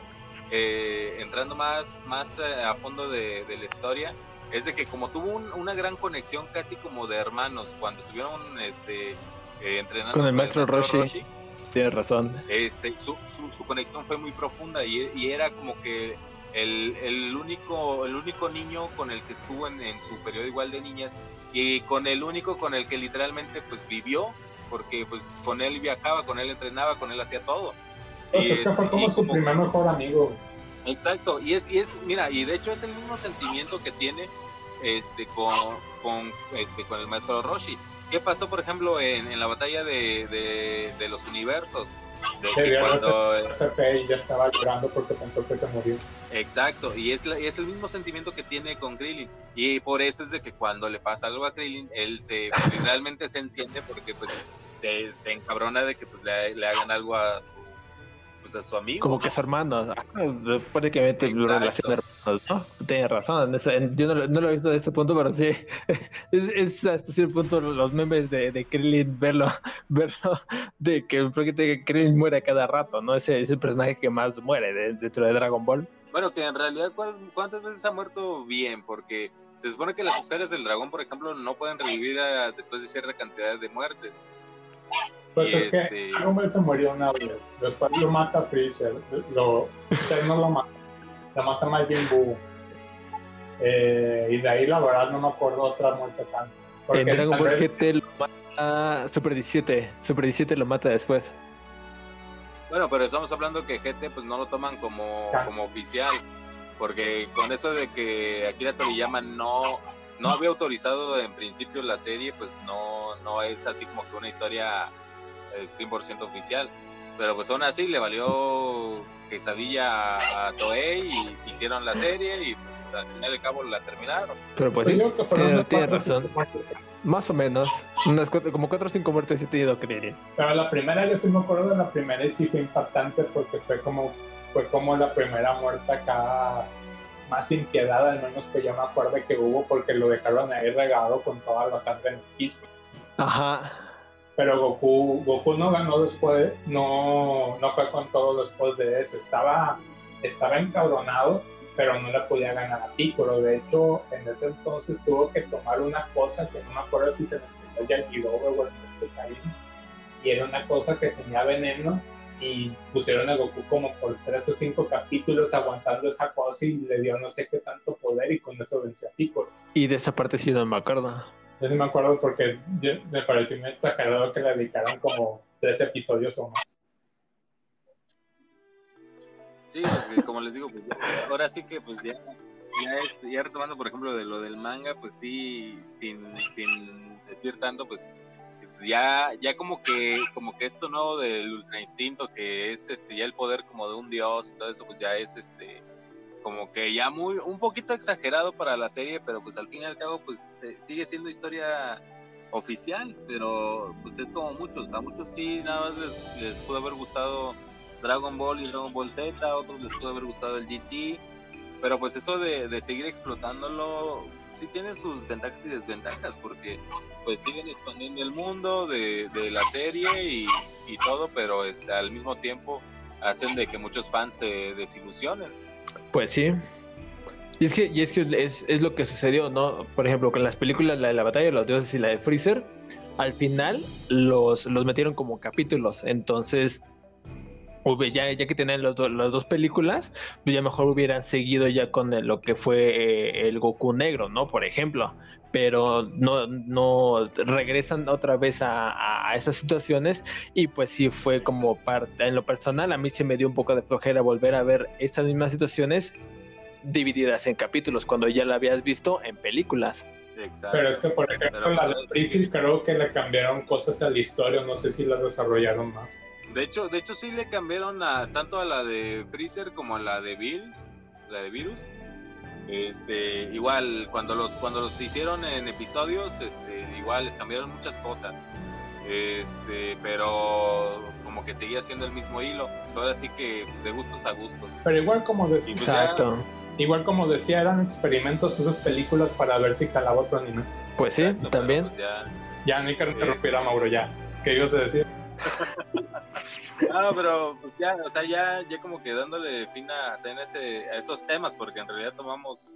entrando más, más a fondo de, la historia, es de que como tuvo una gran conexión casi como de hermanos cuando estuvieron este, entrenando con el maestro, Roshi, tienes razón. Este, su, su, conexión fue muy profunda y, y era como que el, el, único, el único niño con el que estuvo en, en, su periodo igual de niñas y con el único con el que literalmente pues vivió, porque pues con él viajaba, con él entrenaba, con él hacía todo. Y es que como su primer mejor amigo. Exacto, y es, y es, mira, y de hecho es el mismo sentimiento que tiene este con, con, este, con el maestro Roshi. ¿Qué pasó, por ejemplo, en, en la batalla de, de, de los universos? De cuando y ya estaba llorando porque pensó que se murió. Exacto, y es, es el mismo sentimiento que tiene con Krillin. Y por eso es de que cuando le pasa algo a Krillin, él se realmente se enciende porque pues se, se encabrona de que pues le, le hagan algo a su pues, a su amigo. Como que su hermano, mete relación de hermanos, ¿no? Tienes razón, yo no, lo he visto de ese punto, pero sí, es, es hasta cierto punto los memes de, de Krillin, verlo, verlo, de que, que Krillin muere cada rato, ¿no? Ese es el personaje que más muere dentro de Dragon Ball. Bueno, que en realidad, ¿cuántas, veces ha muerto bien? Porque se supone que las esferas del dragón, por ejemplo, no pueden revivir después de cierta cantidad de muertes. Pues es que que este se murió una vez, después lo mata Freezer, lo, Freezer no lo mata, lo mata Majin Buu. Eh, y de ahí la verdad no me acuerdo otra muerte tan. En Dragon Ball GT lo mata Super 17, Super 17 lo mata después. Bueno, pero estamos hablando que GT pues no lo toman como, como oficial, porque con eso de que Akira Toriyama no no había autorizado en principio la serie, pues no, no es así como que una historia 100% oficial. Pero pues aún así le valió quesadilla a Toei y hicieron la serie y pues al final de cabo la terminaron. Pero pues sí, tiene, razón. Más o menos, unas como 4 o 5 muertes he tenido que Pero la primera, yo sí me acuerdo de la primera y sí fue impactante porque fue como, fue como la primera muerte acá más impiedad, al menos que yo me acuerdo que hubo porque lo dejaron ahí regado con toda la sangre en el piso. Ajá pero Goku, Goku no ganó después, no, no fue con todo después de eso, estaba, estaba encabronado, pero no le podía ganar a Piccolo, de hecho en ese entonces tuvo que tomar una cosa que no me acuerdo si se le enseñó Yajirobe o el este y era una cosa que tenía veneno y pusieron a Goku como por tres o cinco capítulos aguantando esa cosa y le dio no sé qué tanto poder y con eso venció a Piccolo. Y de esa parte sí no me acuerdo. Yo sí me acuerdo porque me pareció muy exagerado que le dedicaran como tres episodios o más. Sí, como les digo, pues ahora sí que pues ya, ya, ya retomando por ejemplo de lo del manga, pues sí, sin, sin decir tanto, pues ya, ya como que, como que esto nuevo del ultra instinto, que es este ya el poder como de un dios y todo eso, pues ya es este como que ya muy, un poquito exagerado para la serie, pero pues al fin y al cabo, pues sigue siendo historia oficial, pero pues es como muchos, a muchos sí nada más les, les pudo haber gustado Dragon Ball y Dragon Ball Z, a otros les pudo haber gustado el GT, pero pues eso de, de seguir explotándolo sí tiene sus ventajas y desventajas, porque pues siguen expandiendo el mundo de, de la serie y, y, todo, pero este, al mismo tiempo hacen de que muchos fans se desilusionen. Pues sí. Y es que, y es, que es, es, lo que sucedió, ¿no? Por ejemplo, con las películas, la de la batalla de los dioses y la de Freezer, al final los, los metieron como capítulos. Entonces, ya, ya que tenían las dos películas, pues ya mejor hubieran seguido ya con lo que fue eh, el Goku negro, ¿no? Por ejemplo. Pero no, no regresan otra vez a, a, esas situaciones y pues sí fue como parte, en lo personal a mí se me dio un poco de flojera volver a ver estas mismas situaciones divididas en capítulos cuando ya la habías visto en películas. Exacto. Pero es que, por ejemplo, la de Freezer creo que le cambiaron cosas a la historia, no sé si las desarrollaron más. De hecho, de hecho sí le cambiaron a, tanto a la de Freezer como a la de Bills, la de Virus. Este, igual cuando los cuando los hicieron en episodios, este, igual les cambiaron muchas cosas. Este, pero como que seguía siendo el mismo hilo. Pues ahora sí que pues, de gustos a gustos. Pero igual como decía, pues Exacto. igual como decía, eran experimentos esas películas para ver si calaba otro anime. Pues sí, también. Pues ya, ya, no hay que interrumpir a Mauro ya. ¿Qué ibas a decir? No, pero pues ya, o sea, ya, ya como que dándole fin a, ese, a esos temas, porque en realidad tomamos,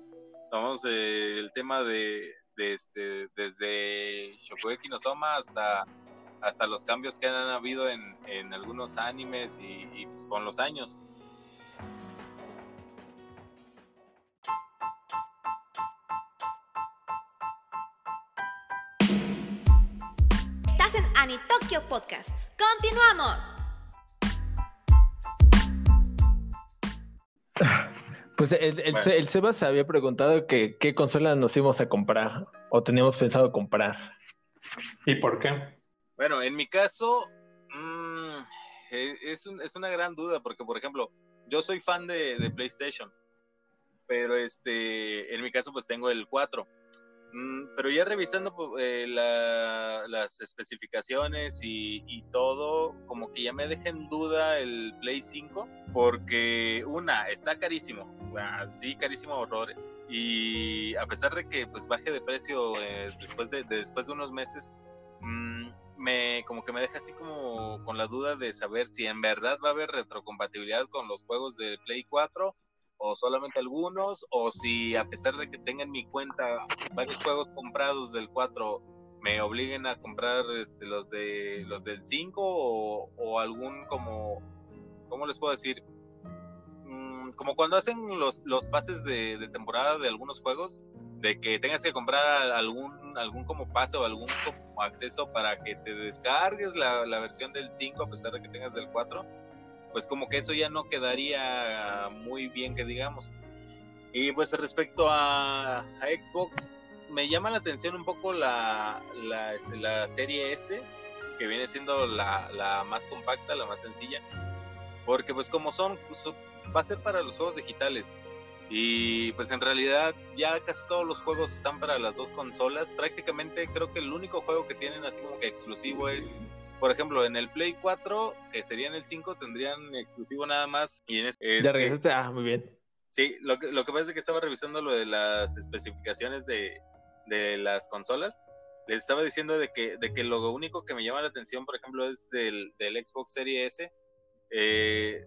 tomamos eh, el tema de, de, este, desde Shokugeki no Soma hasta, hasta los cambios que han habido en, algunos animes y, y pues, con los años. Podcast. ¡Continuamos! Pues el, el, Sebas se había preguntado que qué consola nos íbamos a comprar o teníamos pensado comprar. ¿Y por qué? Bueno, en mi caso mmm, es, es, una gran duda porque, por ejemplo, yo soy fan de, de PlayStation, pero este, en mi caso pues tengo el 4 Mm, pero ya revisando pues, eh, las especificaciones y, todo, como que ya me deja en duda el Play 5, porque una, está carísimo, así carísimo horrores. Y a pesar de que pues baje de precio eh, después, de, después de unos meses, mm, me como que me deja así como con la duda de saber si en verdad va a haber retrocompatibilidad con los juegos de Play 4 o solamente algunos, o si a pesar de que tenga en mi cuenta varios juegos comprados del 4, me obliguen a comprar este, los de los del 5 o, algún como, ¿cómo les puedo decir? Mm, como cuando hacen los, los pases de, temporada de algunos juegos, de que tengas que comprar algún, algún como pase o algún como acceso para que te descargues la, la versión del 5 a pesar de que tengas del 4 pues como que eso ya no quedaría muy bien que digamos. Y pues respecto a, Xbox, me llama la atención un poco la, la, este, serie S, que viene siendo la, más compacta, la más sencilla, porque pues como son, va a ser para los juegos digitales. Y pues en realidad ya casi todos los juegos están para las dos consolas. Prácticamente creo que el único juego que tienen así como que exclusivo es por ejemplo, en el Play 4, que sería en el 5, tendrían exclusivo nada más. Y en este, ya regresaste, ah, muy bien. Sí, lo que, lo que pasa es que estaba revisando lo de las especificaciones de, de las consolas. Les estaba diciendo de que, de que lo único que me llama la atención, por ejemplo, es del, del Xbox Series S, eh,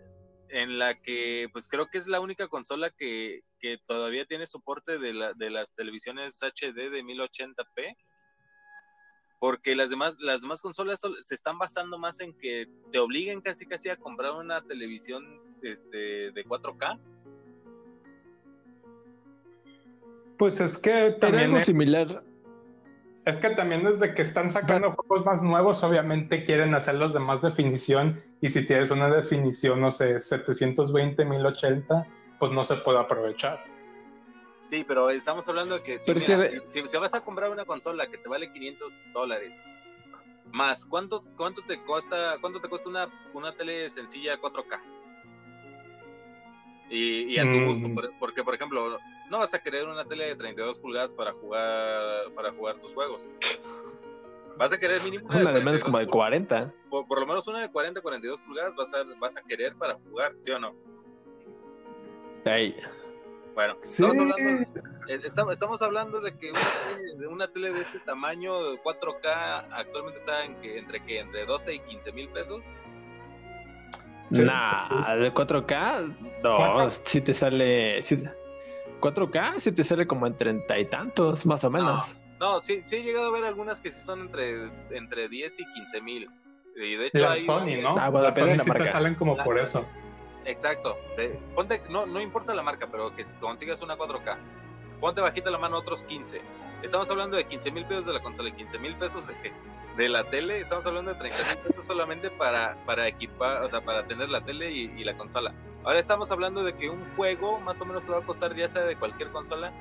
en la que pues creo que es la única consola que, que todavía tiene soporte de, la, de las televisiones HD de 1080p porque las demás, las demás consolas se están basando más en que te obliguen casi casi a comprar una televisión este, de 4K. Pues es que también es similar. Es que también desde que están sacando juegos más nuevos, obviamente quieren hacerlos de más definición. Y si tienes una definición, no sé, 720, 1080, pues no se puede aprovechar. Sí, pero estamos hablando de que, si, si, vas a comprar una consola que te vale 500 dólares, más cuánto cuánto te cuesta cuánto te cuesta una, una tele sencilla 4K y, a tu mm. gusto porque por ejemplo no vas a querer una tele de 32 pulgadas para jugar para jugar tus juegos vas a querer mínimo una, de, menos como de 40 por, lo menos una de 40 42 pulgadas vas a vas a querer para jugar sí o no Ahí. Bueno, estamos, hablando, eh, estamos, hablando, de que una tele, de este tamaño, 4K, actualmente está en que, entre que entre 12 y 15 mil pesos. Nah, de 4K, no, si te sale. 4K, si te sale como en treinta y tantos, más o menos. No, sí, sí he llegado a ver algunas que son entre, entre 10 y 15 mil. Y de hecho, la Sony, ¿no? Ah, Las Sony sí te salen como por eso. Exacto. ponte, no, no importa la marca, pero que consigas una 4K. Ponte bajita la mano otros 15. Estamos hablando de 15 mil pesos de la consola y 15 mil pesos de, de, la tele. Estamos hablando de 30 mil pesos solamente para, para equipar, o sea, para tener la tele y, la consola. Ahora estamos hablando de que un juego más o menos te va a costar, ya sea de cualquier consola.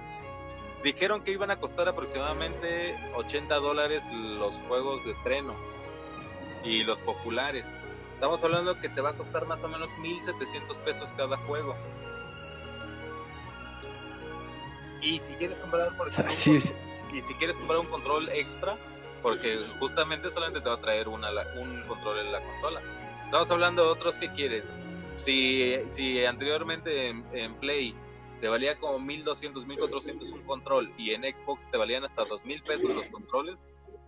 Dijeron que iban a costar aproximadamente 80 dólares los juegos de estreno y los populares. Estamos hablando que te va a costar más o menos 1.700 pesos cada juego. Y si quieres comprar, por ejemplo, y si quieres comprar un control extra, porque justamente solamente te va a traer una, un control en la consola. Estamos hablando de otros que quieres. Si, si anteriormente en, Play te valía como 1200, 1400 un control y en Xbox te valían hasta 2000 pesos los controles,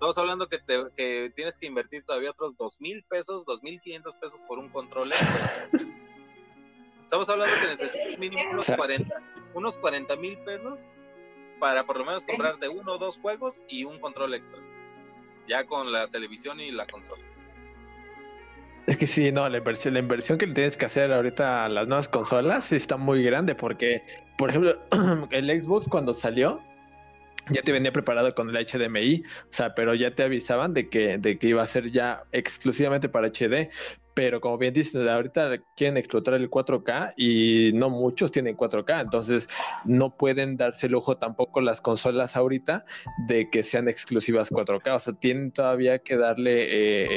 Estamos hablando que, te, que tienes que invertir todavía otros dos mil pesos, dos mil quinientos pesos por un control Estamos hablando que necesitas mínimo unos 40 unos 40 mil pesos para por lo menos comprarte uno o dos juegos y un control extra. Ya con la televisión y la consola. Es que sí, no, la inversión, la inversión que tienes que hacer ahorita a las nuevas consolas está muy grande porque, por ejemplo, el Xbox cuando salió, ya te venía preparado con el HDMI, o sea, pero ya te avisaban de que, de que iba a ser ya exclusivamente para HD, pero como bien dices, ahorita quieren explotar el 4K y no muchos tienen 4K, entonces no pueden darse el lujo tampoco las consolas ahorita de que sean exclusivas 4K, o sea, tienen todavía que darle eh,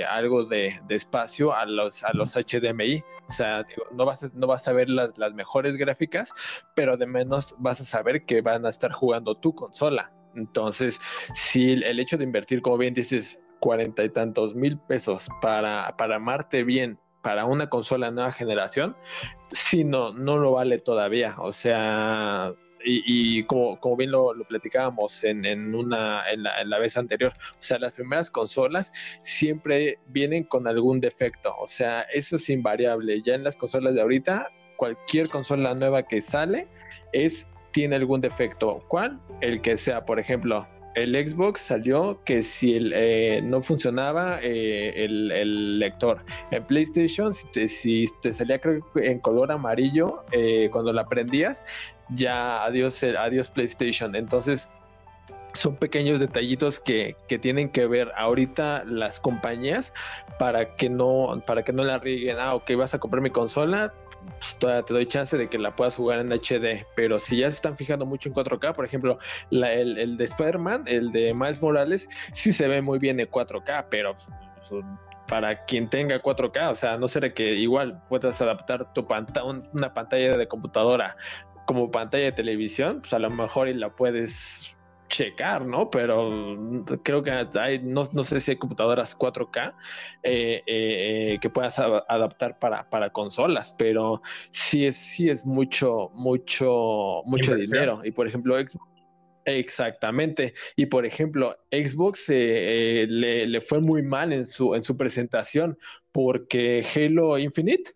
eh, algo de, espacio a los, a los HDMI, o sea, no, vas a, no vas a ver las, las mejores gráficas, pero de menos vas a saber que van a estar jugando tu consola. Entonces, si el hecho de invertir, como bien dices, cuarenta y tantos mil pesos para, para amarte bien para una consola nueva generación, si no, no lo vale todavía. O sea, y, como, como, bien lo, platicábamos en, en una, en la, en la, vez anterior, o sea, las primeras consolas siempre vienen con algún defecto, o sea, eso es invariable. Ya en las consolas de ahorita, cualquier consola nueva que sale es tiene algún defecto. ¿Cuál? El que sea, por ejemplo, el Xbox salió que si el, eh, no funcionaba eh, el, lector. En PlayStation, si te, salía creo en color amarillo eh, cuando la prendías, ya adiós, adiós PlayStation. Entonces, son pequeños detallitos que, que, tienen que ver ahorita las compañías para que no para que no la rieguen ah ok vas a comprar mi consola pues, todavía te doy chance de que la puedas jugar en HD, pero si ya se están fijando mucho en 4K, por ejemplo, el, de Spider-Man, el de Miles Morales, sí se ve muy bien en 4K, pero pues, para quien tenga 4K, o sea, no será que igual puedas adaptar tu pantalla, una pantalla de computadora como pantalla de televisión, pues a lo mejor y la puedes checar, ¿no? Pero creo que hay, no, sé si hay computadoras 4K eh, eh, eh, que puedas adaptar para, para consolas, pero sí es, sí es mucho, mucho, mucho dinero. Y por ejemplo, Xbox. Exactamente. Y por ejemplo, Xbox le, le, fue muy mal en su, en su presentación porque Halo Infinite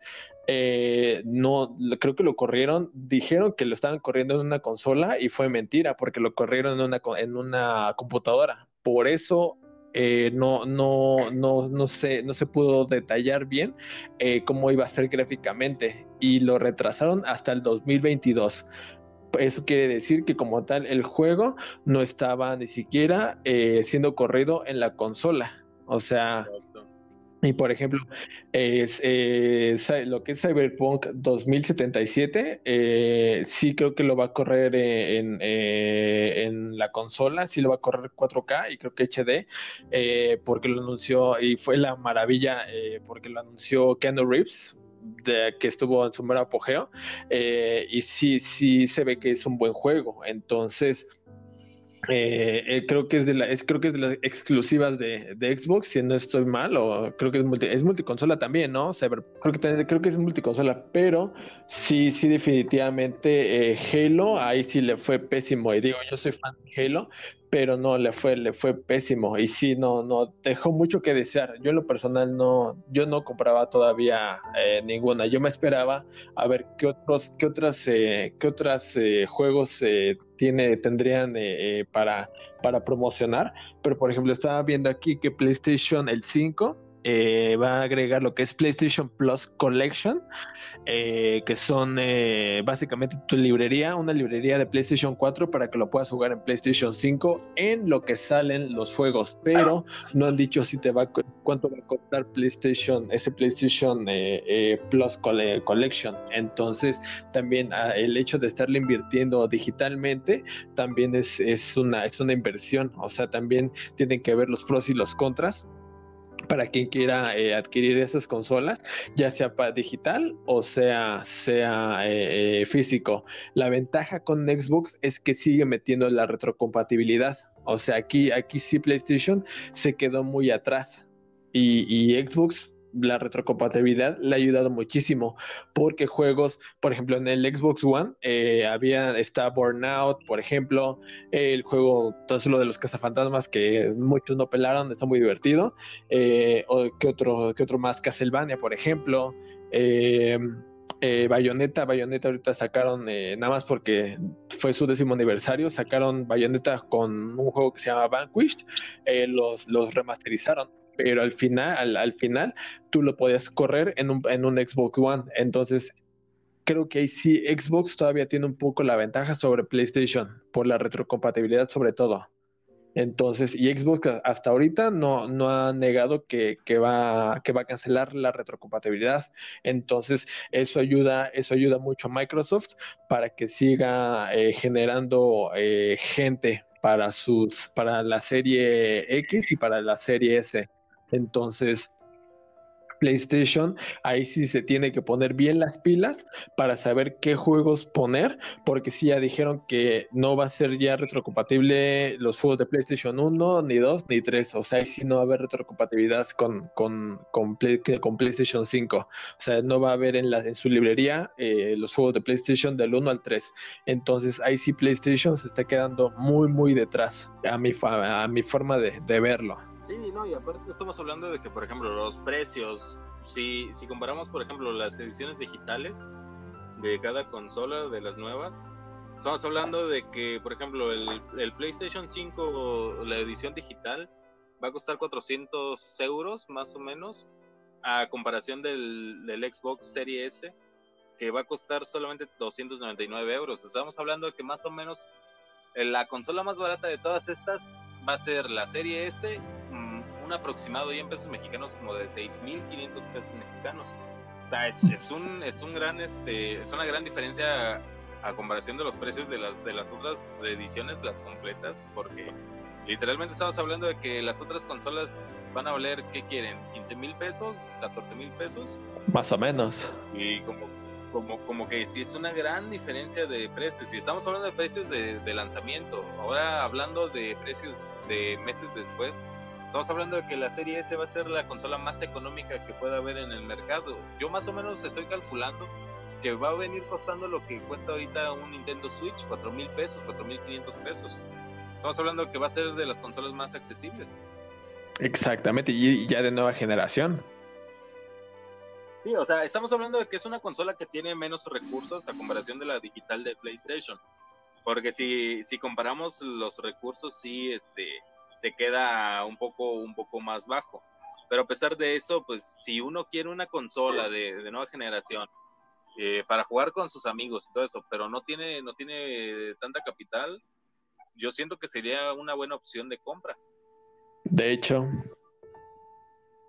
eh, no, creo que lo corrieron, dijeron que lo estaban corriendo en una consola y fue mentira porque lo corrieron en una, en una computadora. Por eso eh, no, no, no, no, se, no se pudo detallar bien eh, cómo iba a ser gráficamente y lo retrasaron hasta el 2022. Eso quiere decir que como tal el juego no estaba ni siquiera eh, siendo corrido en la consola. O sea, y por ejemplo, es, lo que es Cyberpunk 2077, eh, sí creo que lo va a correr en, eh, en, la consola, sí lo va a correr 4K y creo que HD, eh, porque lo anunció y fue la maravilla, porque lo anunció Keanu Reeves, de, que estuvo en su mero apogeo, y sí, sí se ve que es un buen juego. Entonces, eh, eh, creo que es de la, es, creo que es de las exclusivas de, de, Xbox, si no estoy mal, o creo que es, multi, es multiconsola también, ¿no? Cyber, creo que creo que es multiconsola, pero sí, sí, definitivamente eh, Halo, ahí sí le fue pésimo. Y digo, yo soy fan de Halo, pero no le fue le fue pésimo. Y sí no no dejó mucho que desear. Yo en lo personal no yo no compraba todavía eh, ninguna. Yo me esperaba a ver qué otros qué otras eh, qué otras eh, juegos tiene tendrían para para promocionar. Pero por ejemplo estaba viendo aquí que PlayStation el 5 va a agregar lo que es PlayStation Plus Collection eh, que son eh, básicamente tu librería, una librería de PlayStation 4 para que lo puedas jugar en PlayStation 5 en lo que salen los juegos, pero no han dicho si te va cuánto va a costar PlayStation, ese PlayStation eh, Plus Collection. Entonces, también ah, el hecho de estarle invirtiendo digitalmente también es, es, una, es una inversión, o sea, también tienen que ver los pros y los contras para quien quiera eh, adquirir esas consolas, ya sea para digital o sea, sea eh, eh, físico. La ventaja con Xbox es que sigue metiendo la retrocompatibilidad. O sea, aquí, aquí sí PlayStation se quedó muy atrás. Y, y Xbox la retrocompatibilidad le ha ayudado muchísimo porque juegos, por ejemplo, en el Xbox One eh, había está Burnout, por ejemplo, el juego todo lo de los cazafantasmas que muchos no pelaron, está muy divertido. Eh, o que otro, que otro más, Castlevania, por ejemplo. Eh, eh, Bayonetta, Bayonetta ahorita sacaron, nada más porque fue su décimo aniversario, sacaron Bayonetta con un juego que se llama Vanquished, los, los remasterizaron pero al final, al, final, tú lo podías correr en un, en un Xbox One. Entonces, creo que ahí sí Xbox todavía tiene un poco la ventaja sobre PlayStation, por la retrocompatibilidad sobre todo. Entonces, y Xbox hasta ahorita no, no ha negado que, que, va, que va a cancelar la retrocompatibilidad. Entonces, eso ayuda, eso ayuda mucho a Microsoft para que siga eh, generando eh, gente para sus, para la serie X y para la serie S. Entonces, PlayStation, ahí sí se tiene que poner bien las pilas para saber qué juegos poner, porque sí ya dijeron que no va a ser ya retrocompatible los juegos de PlayStation 1, ni 2, ni 3, o sea, ahí sí no va a haber retrocompatibilidad con, con, con, PlayStation 5, o sea, no va a haber en, la, en su librería eh, los juegos de PlayStation del 1 al 3, entonces ahí sí PlayStation se está quedando muy, muy detrás a mi, a mi forma de verlo. Sí, no, y aparte estamos hablando de que, por ejemplo, los precios, si, si comparamos, por ejemplo, las ediciones digitales de cada consola, de las nuevas, estamos hablando de que, por ejemplo, el, PlayStation 5, la edición digital, va a costar 400 euros más o menos, a comparación del, del Xbox Series S, que va a costar solamente 299 euros. Estamos hablando de que más o menos eh, la consola más barata de todas estas va a ser la Serie S un aproximado y en pesos mexicanos como de 6.500 pesos mexicanos. O sea, es, es, un, es un gran, este, es una gran diferencia a, comparación de los precios de las, de las otras ediciones, las completas, porque literalmente estamos hablando de que las otras consolas van a valer, ¿qué quieren? ¿15 mil pesos? ¿14 mil pesos? Más o menos. Y como, como, como que sí es una gran diferencia de precios. Y estamos hablando de precios de, de lanzamiento. Ahora hablando de precios de meses después, Estamos hablando de que la serie S va a ser la consola más económica que pueda haber en el mercado. Yo más o menos estoy calculando que va a venir costando lo que cuesta ahorita un Nintendo Switch, cuatro mil pesos, cuatro mil quinientos pesos. Estamos hablando de que va a ser de las consolas más accesibles. Exactamente, y ya de nueva generación. Sí, o sea, estamos hablando de que es una consola que tiene menos recursos a comparación de la digital de PlayStation. Porque si, si comparamos los recursos, sí, este, se queda un poco, un poco más bajo. Pero a pesar de eso, pues si uno quiere una consola de, nueva generación eh, para jugar con sus amigos y todo eso, pero no tiene, no tiene tanta capital, yo siento que sería una buena opción de compra. De hecho.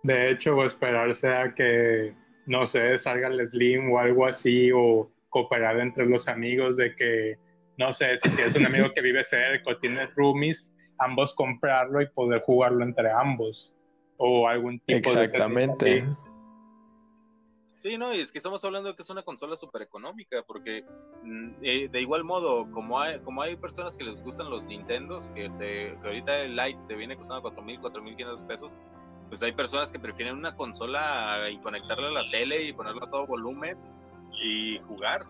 De hecho, o esperarse a que, no sé, salga el Slim o algo así, o cooperar entre los amigos de que, no sé, si tienes un amigo que vive cerca o tienes roomies, ambos comprarlo y poder jugarlo entre ambos. O algún tipo Exactamente. de... Exactamente. Sí, no, y es que estamos hablando de que es una consola súper económica, porque mm, eh, de igual modo, como hay, como hay personas que les gustan los Nintendos, que, te, que ahorita el Lite te viene costando 4.000, 4.500 pesos, pues hay personas que prefieren una consola y conectarla a la tele y ponerla a todo volumen y jugar.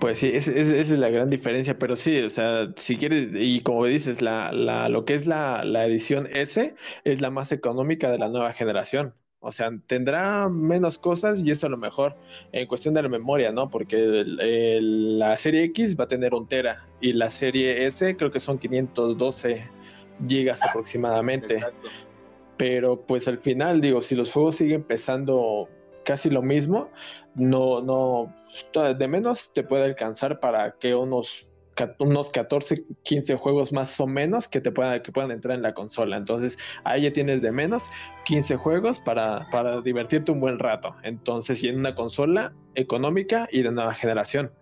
Pues sí, esa es, la gran diferencia, pero sí, o sea, si quieres, y como dices, la, la, lo que es la, la edición S es la más económica de la nueva generación. O sea, tendrá menos cosas y eso a lo mejor en cuestión de la memoria, ¿no? Porque la serie X va a tener un tera y la serie S creo que son 512 gigas aproximadamente. Exacto. Pero pues al final, digo, si los juegos siguen pesando casi lo mismo, no, no, de menos te puede alcanzar para que unos unos 14, 15 juegos más o menos que te puedan, que puedan entrar en la consola. Entonces, ahí ya tienes de menos 15 juegos para, para divertirte un buen rato. Entonces, y en una consola económica y de nueva generación.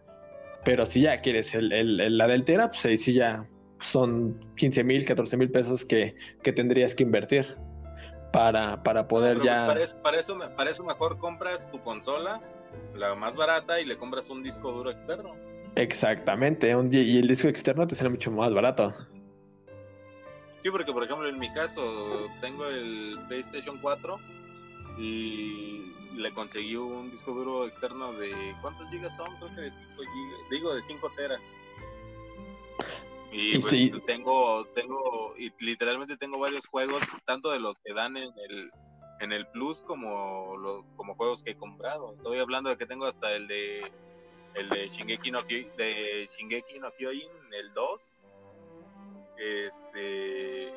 Pero si ya quieres el, el, la deltera, pues ahí sí ya son 15 mil, 14 mil pesos que, que, tendrías que invertir para, para poder ya... para, eso, para, eso, para eso mejor compras tu consola, la más barata, y le compras un disco duro externo. Exactamente, y el disco externo te sale mucho más barato. Sí, porque por ejemplo en mi caso tengo el PlayStation 4 y le conseguí un disco duro externo de ¿cuántos gigas son? Creo que de 5 gigas, digo de 5 teras. Y pues tengo tengo y literalmente tengo varios juegos tanto de los que dan en el en el Plus como los como juegos que he comprado. Estoy hablando de que tengo hasta el de el de Shingeki no, de Shingeki no Kyojin, el 2. Este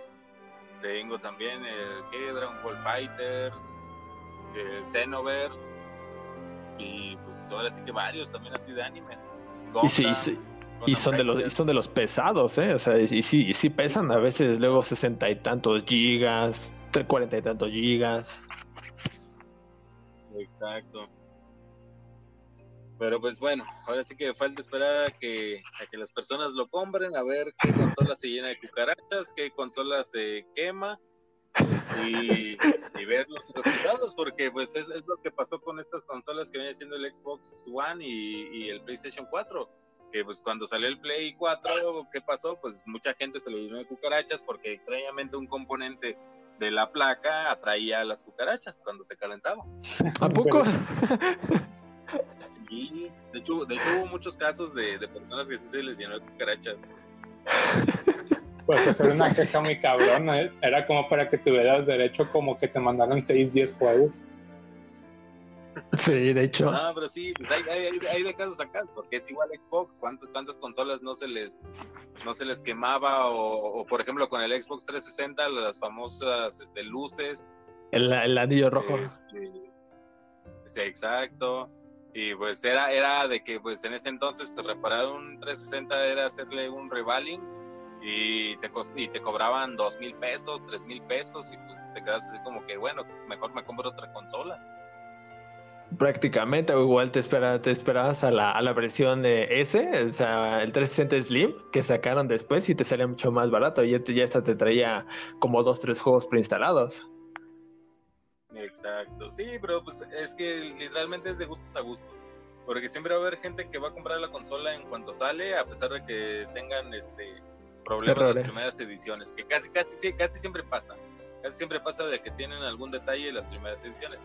tengo también el. Dragon Ball Fighters, el Xenoverse y pues ahora sí que varios también así de animes. y sí, sí. Y son de los son de los pesados, ¿eh? O sea, y sí, y sí pesan a veces luego sesenta y tantos gigas, cuarenta y tantos gigas. Exacto. Pero pues bueno, ahora sí que falta esperar a que, que las personas lo compren, a ver qué consola se llena de cucarachas, qué consola se quema y, ver los resultados, porque pues es, lo que pasó con estas consolas que viene siendo el Xbox One y, el PlayStation 4 que pues cuando salió el Play 4, ¿qué pasó? Pues mucha gente se le llenó de cucarachas porque extrañamente un componente de la placa atraía a las cucarachas cuando se calentaba. ¿A poco? Sí, de hecho, de hecho hubo muchos casos de, de personas que sí se les llenó de cucarachas. Pues hacer una queja muy cabrona, ¿eh? era como para que tuvieras derecho como que te mandaran 6, 10 juegos. Sí, de hecho. No, pero sí, pues hay, hay, hay, de casos acá, porque es igual Xbox, ¿cuántas, cuántas consolas no se les no se les quemaba? O, por ejemplo con el Xbox 360, las famosas este, luces. El, el anillo rojo. Este, sí, exacto. Y pues era, era de que pues en ese entonces reparar un 360 era hacerle un revaling y te, y te cobraban dos mil pesos, tres mil pesos y pues te quedas así como que bueno, mejor me compro otra consola. Prácticamente, o igual te, espera, te esperabas a la, a la versión S, o sea, el 360 Slim que sacaron después y te salía mucho más barato. Y ya, ya esta te traía como dos, tres juegos preinstalados. Exacto, sí, pero pues es que literalmente es de gustos a gustos, porque siempre va a haber gente que va a comprar la consola en cuanto sale, a pesar de que tengan este problemas en las primeras ediciones, que casi, casi, casi siempre pasa, casi siempre pasa de que tienen algún detalle en las primeras ediciones,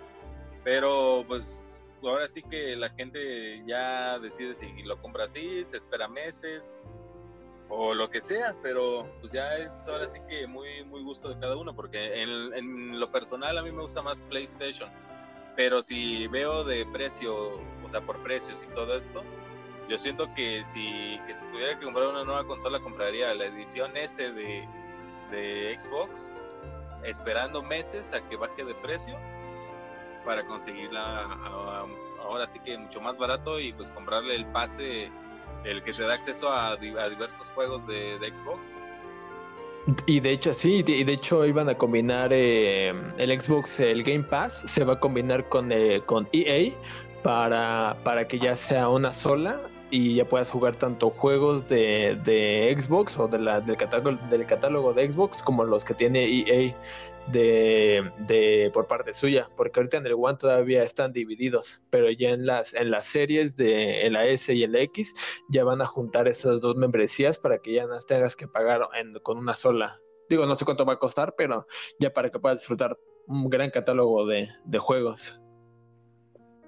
pero pues ahora sí que la gente ya decide si lo compra así, se espera meses, o lo que sea, pero pues ya es ahora sí que muy, muy gusto de cada uno, porque en, lo personal a mí me gusta más PlayStation, pero si veo de precio, o sea, por precios y todo esto, yo siento que si, que si tuviera que comprar una nueva consola, compraría la edición S de, de Xbox, esperando meses a que baje de precio, para conseguirla ahora sí que mucho más barato y pues comprarle el pase, el que te da acceso a, diversos juegos de, Xbox. Y de hecho, sí, y de hecho iban a combinar eh, el Xbox, el Game Pass, se va a combinar con, eh, con EA para, para que ya sea una sola y ya puedas jugar tanto juegos de, de Xbox o de la, del, catálogo, del catálogo de Xbox como los que tiene EA de, de, por parte suya, porque ahorita en el One todavía están divididos, pero ya en las en las series de la S y el X ya van a juntar esas dos membresías para que ya no tengas que pagar con una sola. Digo, no sé cuánto va a costar, pero ya para que puedas disfrutar un gran catálogo de, de juegos.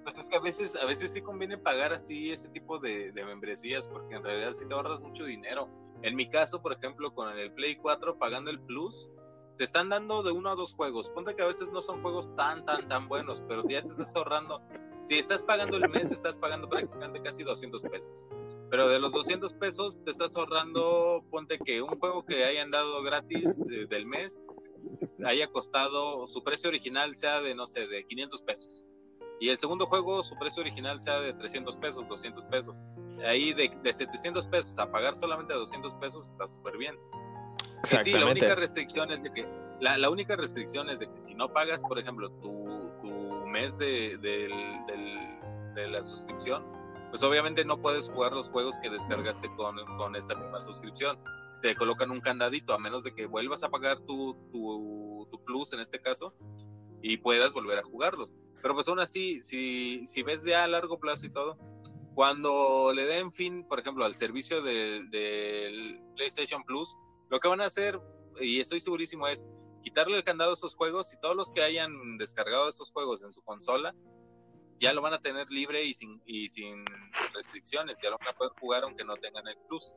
Pues es que a veces, a veces sí conviene pagar así ese tipo de, de membresías, porque en realidad sí te ahorras mucho dinero. En mi caso, por ejemplo, con el Play 4 pagando el Plus, te están dando de uno a dos juegos. Ponte que a veces no son juegos tan, tan, tan buenos, pero ya te estás ahorrando. Si estás pagando el mes, estás pagando prácticamente casi 200 pesos. Pero de los 200 pesos, te estás ahorrando, ponte que un juego que hayan dado gratis eh, del mes haya costado, su precio original sea de, no sé, de 500 pesos. Y el segundo juego, su precio original sea de 300 pesos, 200 pesos. Ahí de, de 700 pesos a pagar solamente 200 pesos está súper bien. Sí, la única restricción es de que la, única restricción es de que si no pagas, por ejemplo, tu, tu mes de, de, la suscripción, pues obviamente no puedes jugar los juegos que descargaste con, con esa misma suscripción. Te colocan un candadito, a menos de que vuelvas a pagar tu, tu, tu plus en este caso y puedas volver a jugarlos. Pero pues aún así, si, si ves ya a largo plazo y todo, cuando le den fin, por ejemplo, al servicio del PlayStation Plus, lo que van a hacer, y estoy segurísimo, es quitarle el candado a esos juegos y todos los que hayan descargado esos juegos en su consola ya lo van a tener libre y sin, y sin restricciones, ya lo van a poder jugar aunque no tengan el plus.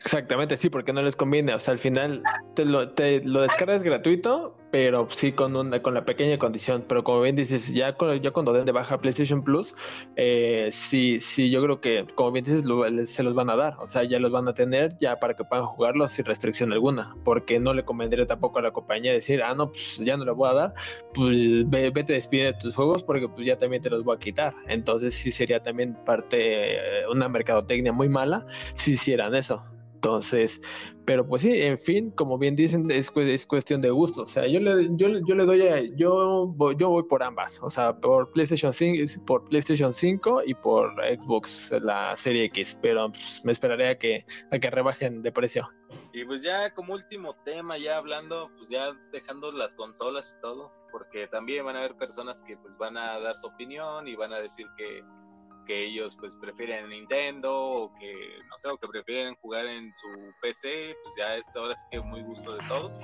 Exactamente, sí, porque no les conviene. O sea, al final te lo, te lo descargas gratuito, pero sí con una, con la pequeña condición. Pero como bien dices, ya, cuando den de baja PlayStation Plus, eh, sí, sí, yo creo que, como bien dices, se los van a dar. O sea, ya los van a tener ya para que puedan jugarlos sin restricción alguna. Porque no le convendría tampoco a la compañía decir, ah, no, pues ya no lo voy a dar, pues vete, despide de tus juegos porque pues ya también te los voy a quitar. Entonces sí sería también parte, eh, una mercadotecnia muy mala si hicieran eso. Entonces, pero pues sí, en fin, como bien dicen, es, es cuestión de gusto. O sea, yo le, yo, yo le doy, a, yo, voy, yo voy por ambas. O sea, por PlayStation 5, por PlayStation 5 y por Xbox, la serie X. Pero pues, me esperaré a que, a que rebajen de precio. Y pues ya como último tema, ya hablando, pues ya dejando las consolas y todo, porque también van a haber personas que pues van a dar su opinión y van a decir que que ellos pues prefieren Nintendo o que no sé o que prefieren jugar en su PC pues ya es ahora sí que muy gusto de todos.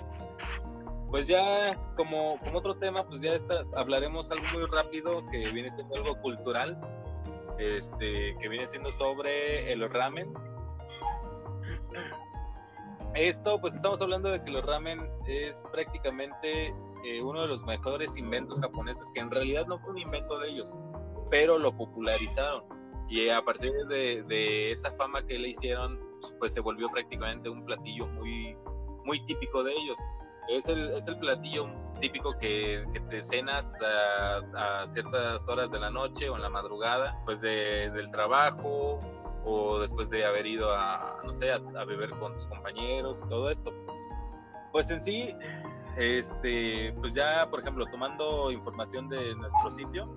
Pues ya como, como otro tema pues ya está, hablaremos algo muy rápido que viene siendo algo cultural este que viene siendo sobre el ramen. Esto pues estamos hablando de que el ramen es prácticamente eh, uno de los mejores inventos japoneses que en realidad no fue un invento de ellos pero lo popularizaron. Y a partir de, esa fama que le hicieron, pues se volvió prácticamente un platillo muy, muy típico de ellos. Es el, es el platillo típico que, te cenas a, ciertas horas de la noche o en la madrugada, pues del trabajo o después de haber ido a, no sé, a, a beber con tus compañeros, todo esto. Pues en sí, este, pues ya, por ejemplo, tomando información de nuestro sitio,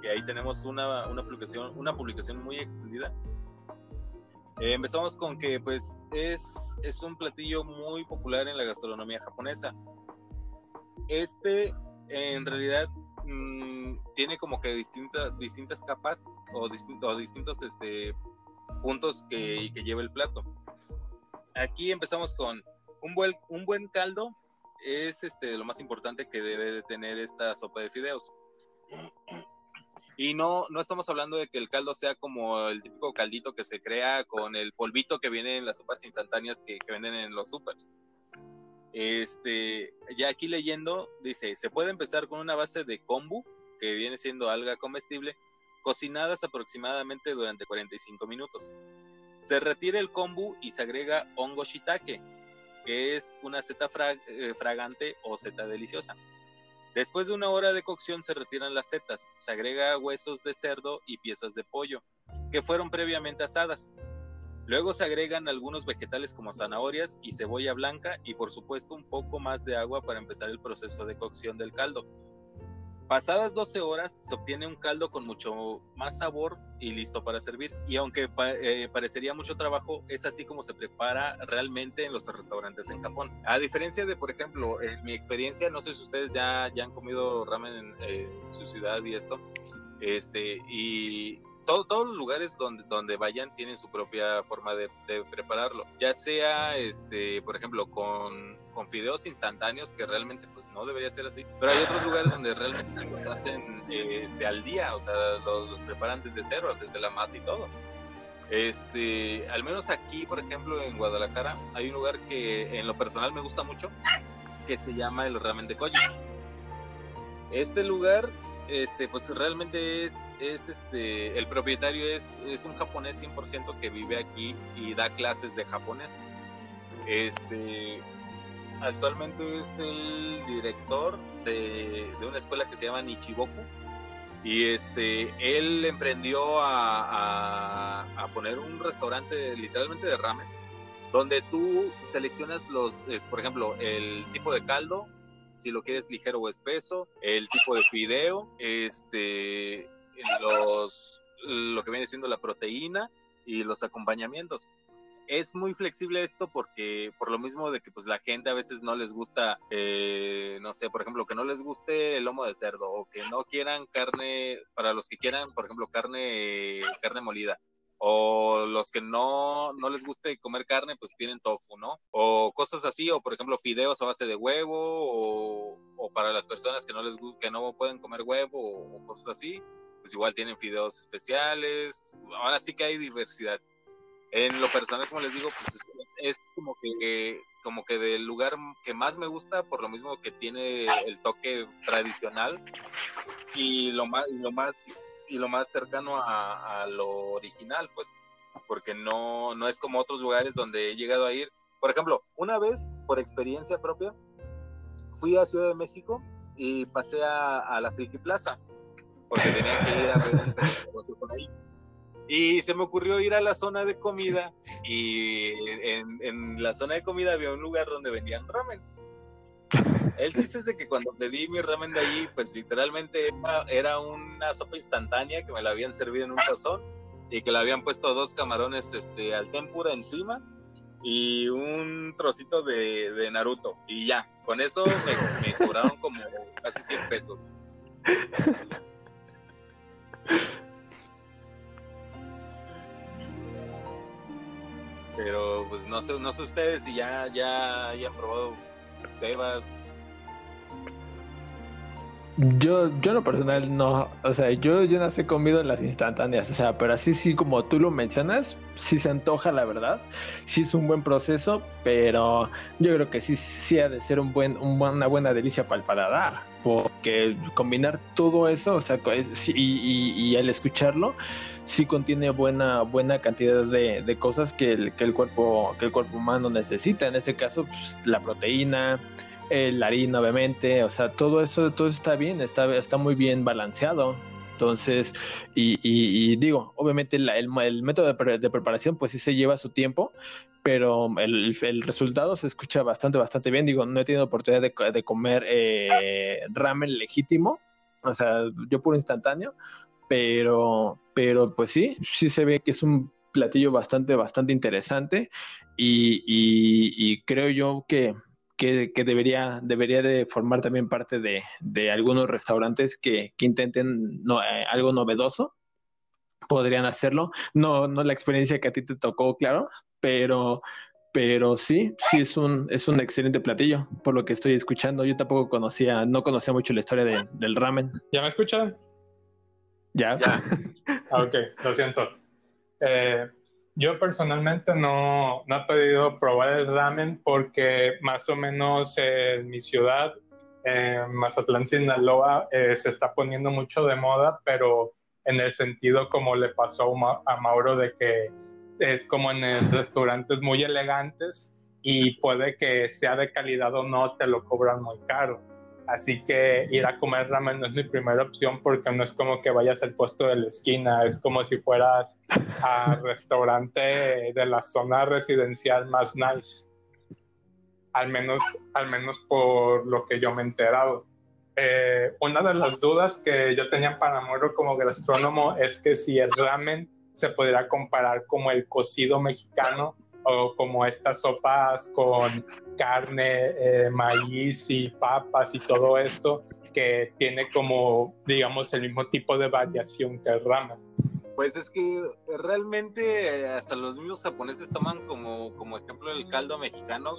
que ahí tenemos una, una, publicación, una publicación muy extendida. Eh, empezamos con que pues es, es un platillo muy popular en la gastronomía japonesa. Este en realidad mm, tiene como que distintas, distintas capas o, o distintos este, puntos que, que lleva el plato. Aquí empezamos con un buen, un buen caldo, es este, lo más importante que debe de tener esta sopa de fideos. Y no, no estamos hablando de que el caldo sea como el típico caldito que se crea con el polvito que viene en las sopas instantáneas que, venden en los supers. Este, ya aquí leyendo, dice, se puede empezar con una base de kombu, que viene siendo alga comestible, cocinadas aproximadamente durante 45 minutos. Se retira el kombu y se agrega hongo shiitake, que es una seta eh, fragante o seta deliciosa. Después de una hora de cocción se retiran las setas, se agrega huesos de cerdo y piezas de pollo, que fueron previamente asadas. Luego se agregan algunos vegetales como zanahorias y cebolla blanca y por supuesto un poco más de agua para empezar el proceso de cocción del caldo. Pasadas 12 horas se obtiene un caldo con mucho más sabor y listo para servir. Y aunque eh, parecería mucho trabajo, es así como se prepara realmente en los restaurantes en Japón. A diferencia de, por ejemplo, mi experiencia, no sé si ustedes ya, ya han comido ramen en, en su ciudad y esto, este, y todos los lugares donde, donde vayan tienen su propia forma de, prepararlo, ya sea, este, por ejemplo, con, con, fideos instantáneos, que realmente pues no debería ser así, pero hay otros lugares donde realmente se los hacen este, al día, o sea, los, preparan desde cero, desde la masa y todo. Este, al menos aquí, por ejemplo, en Guadalajara, hay un lugar que en lo personal me gusta mucho, que se llama el Ramen de Koji. Este lugar este, pues realmente es, es este, el propietario es, es un japonés 100% que vive aquí y da clases de japonés. Este, actualmente es el director de, de una escuela que se llama Nichiboku y este, él emprendió a, a, poner un restaurante literalmente de ramen donde tú seleccionas los, por ejemplo, el tipo de caldo, si lo quieres ligero o espeso, el tipo de fideo, este, los, lo que viene siendo la proteína y los acompañamientos. Es muy flexible esto porque por lo mismo de que pues la gente a veces no les gusta, eh, no sé, por ejemplo, que no les guste el lomo de cerdo o que no quieran carne, para los que quieran, por ejemplo, carne, carne molida o los que no, no les guste comer carne, pues tienen tofu, ¿no? O cosas así, o por ejemplo fideos a base de huevo, o, o para las personas que no les que no pueden comer huevo o, cosas así, pues igual tienen fideos especiales. Ahora sí que hay diversidad. En lo personal, como les digo, pues es, como que como que del lugar que más me gusta, por lo mismo que tiene el toque tradicional y lo más, y lo más y lo más cercano a, lo original, pues, porque no, no es como otros lugares donde he llegado a ir. Por ejemplo, una vez, por experiencia propia, fui a Ciudad de México y pasé a, la Friki Plaza, porque tenía que ir a ver negocio por ahí. Y se me ocurrió ir a la zona de comida y en, en la zona de comida había un lugar donde vendían ramen el chiste es de que cuando pedí mi ramen de allí, pues literalmente era, una sopa instantánea que me la habían servido en un tazón y que le habían puesto dos camarones este, al tempura encima y un trocito de, Naruto. Y ya, con eso me, me como casi 100 pesos. Pero pues no sé, no sé ustedes si ya, ya, ya han probado Sebas, yo, yo en lo personal no, o sea, yo, yo no he comido en las instantáneas, o sea, pero así sí como tú lo mencionas, sí se antoja la verdad, sí es un buen proceso, pero yo creo que sí, sí ha de ser un buen, una buena delicia para el paladar, porque combinar todo eso, o sea, y, y, al escucharlo, sí contiene buena, buena cantidad de, de cosas que el, que el cuerpo, que el cuerpo humano necesita, en este caso, pues, la proteína, el harina, obviamente, o sea, todo eso, todo está bien, está, está muy bien balanceado. Entonces, y, digo, obviamente el, método de, preparación pues sí se lleva su tiempo, pero el, resultado se escucha bastante, bastante bien. Digo, no he tenido oportunidad de, comer eh, ramen legítimo, o sea, yo puro instantáneo, pero, pero pues sí, sí se ve que es un platillo bastante, bastante interesante y creo yo que que, debería, debería de formar también parte de, de algunos restaurantes que, que intenten no, eh, algo novedoso. Podrían hacerlo. No, no la experiencia que a ti te tocó, claro, pero, pero sí, sí es un, es un excelente platillo, por lo que estoy escuchando. Yo tampoco conocía, no conocía mucho la historia de, del ramen. ¿Ya me escuchan? Ya. ya. Ah, ok, lo siento. Eh, yo personalmente no, no he podido probar el ramen porque más o menos en mi ciudad, en Mazatlán, Sinaloa, eh, se está poniendo mucho de moda, pero en el sentido como le pasó a Mauro de que es como en restaurantes muy elegantes y puede que sea de calidad o no, te lo cobran muy caro. Así que ir a comer ramen no es mi primera opción porque no es como que vayas al puesto de la esquina, es como si fueras al restaurante de la zona residencial más nice. Al menos, al menos por lo que yo me he enterado. Eh, una de las dudas que yo tenía para Moro como gastrónomo es que si el ramen se podría comparar como el cocido mexicano o como estas sopas con carne, eh, maíz y papas y todo esto que tiene como, digamos, el mismo tipo de variación que el ramen. Pues es que realmente hasta los mismos japoneses toman como, como ejemplo el caldo mexicano,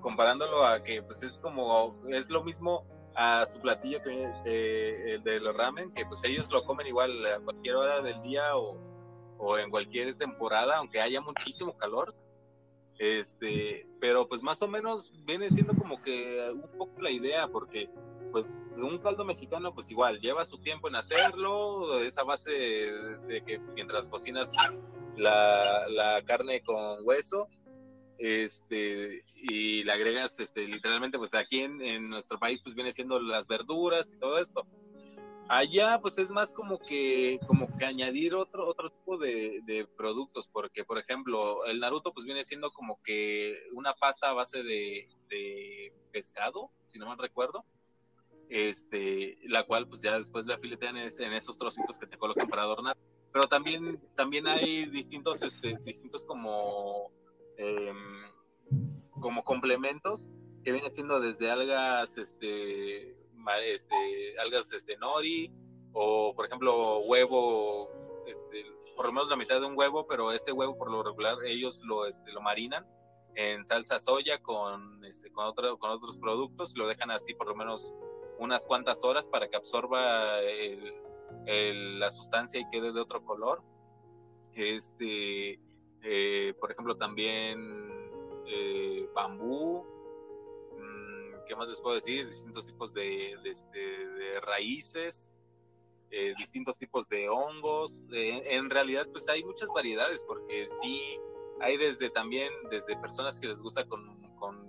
comparándolo a que pues es como, es lo mismo a su platillo que el de los ramen, que pues ellos lo comen igual a cualquier hora del día o o en cualquier temporada, aunque haya muchísimo calor. Este, pero pues más o menos viene siendo como que un poco la idea, porque pues un caldo mexicano pues igual lleva su tiempo en hacerlo, esa base de, que mientras cocinas la, la, carne con hueso, este, y le agregas este, literalmente pues aquí en, en nuestro país pues viene siendo las verduras y todo esto. Allá pues es más como que como que añadir otro otro tipo de, productos porque por ejemplo el Naruto pues viene siendo como que una pasta a base de, de pescado si no mal recuerdo. Este la cual pues ya después la filetean en esos trocitos que te colocan para adornar. Pero también también hay distintos este distintos como em, como complementos que viene siendo desde algas este este, algas este, nori, o por ejemplo huevo, este, por lo menos la mitad de un huevo, pero ese huevo por lo regular ellos lo, este, lo marinan en salsa soya con, este, con, otro, con otros productos y lo dejan así por lo menos unas cuantas horas para que absorba la sustancia y quede de otro color. Este, eh, por ejemplo, también eh, bambú, ¿qué más les puedo decir? Distintos tipos de, de, este, raíces, eh, distintos tipos de hongos. en realidad, pues hay muchas variedades, porque sí hay desde también, desde personas que les gusta con, con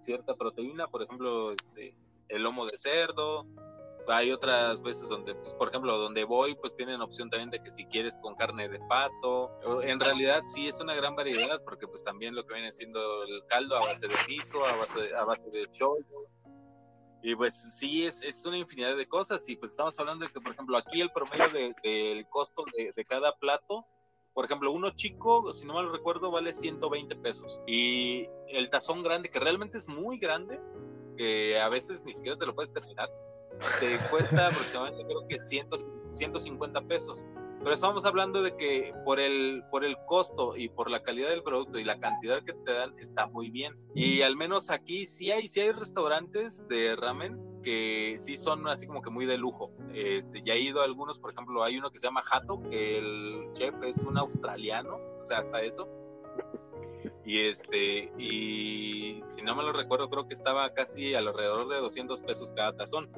cierta proteína, por ejemplo, este, el lomo de cerdo, hay otras veces donde, pues, por ejemplo, donde voy, pues tienen opción también de que si quieres con carne de pato. En realidad sí es una gran variedad porque pues también lo que viene siendo el caldo a base de piso, a base de, a base de chollo. Y pues sí, es, es una infinidad de cosas. Y pues estamos hablando de que, por ejemplo, aquí el promedio del costo de, de cada plato por ejemplo, uno chico, si no mal recuerdo, vale 120 pesos. Y el tazón grande, que realmente es muy grande, que a veces ni siquiera te lo puedes terminar, te cuesta aproximadamente creo que 100, 150 pesos. Pero estamos hablando de que por el, por el costo y por la calidad del producto y la cantidad que te dan está muy bien. Y al menos aquí sí hay, sí hay restaurantes de ramen que sí son así como que muy de lujo. Este, ya he ido a algunos, por ejemplo, hay uno que se llama Hato, que el chef es un australiano, o sea, hasta eso y este, y si no me lo recuerdo, creo que estaba casi alrededor de 200 pesos cada tazón.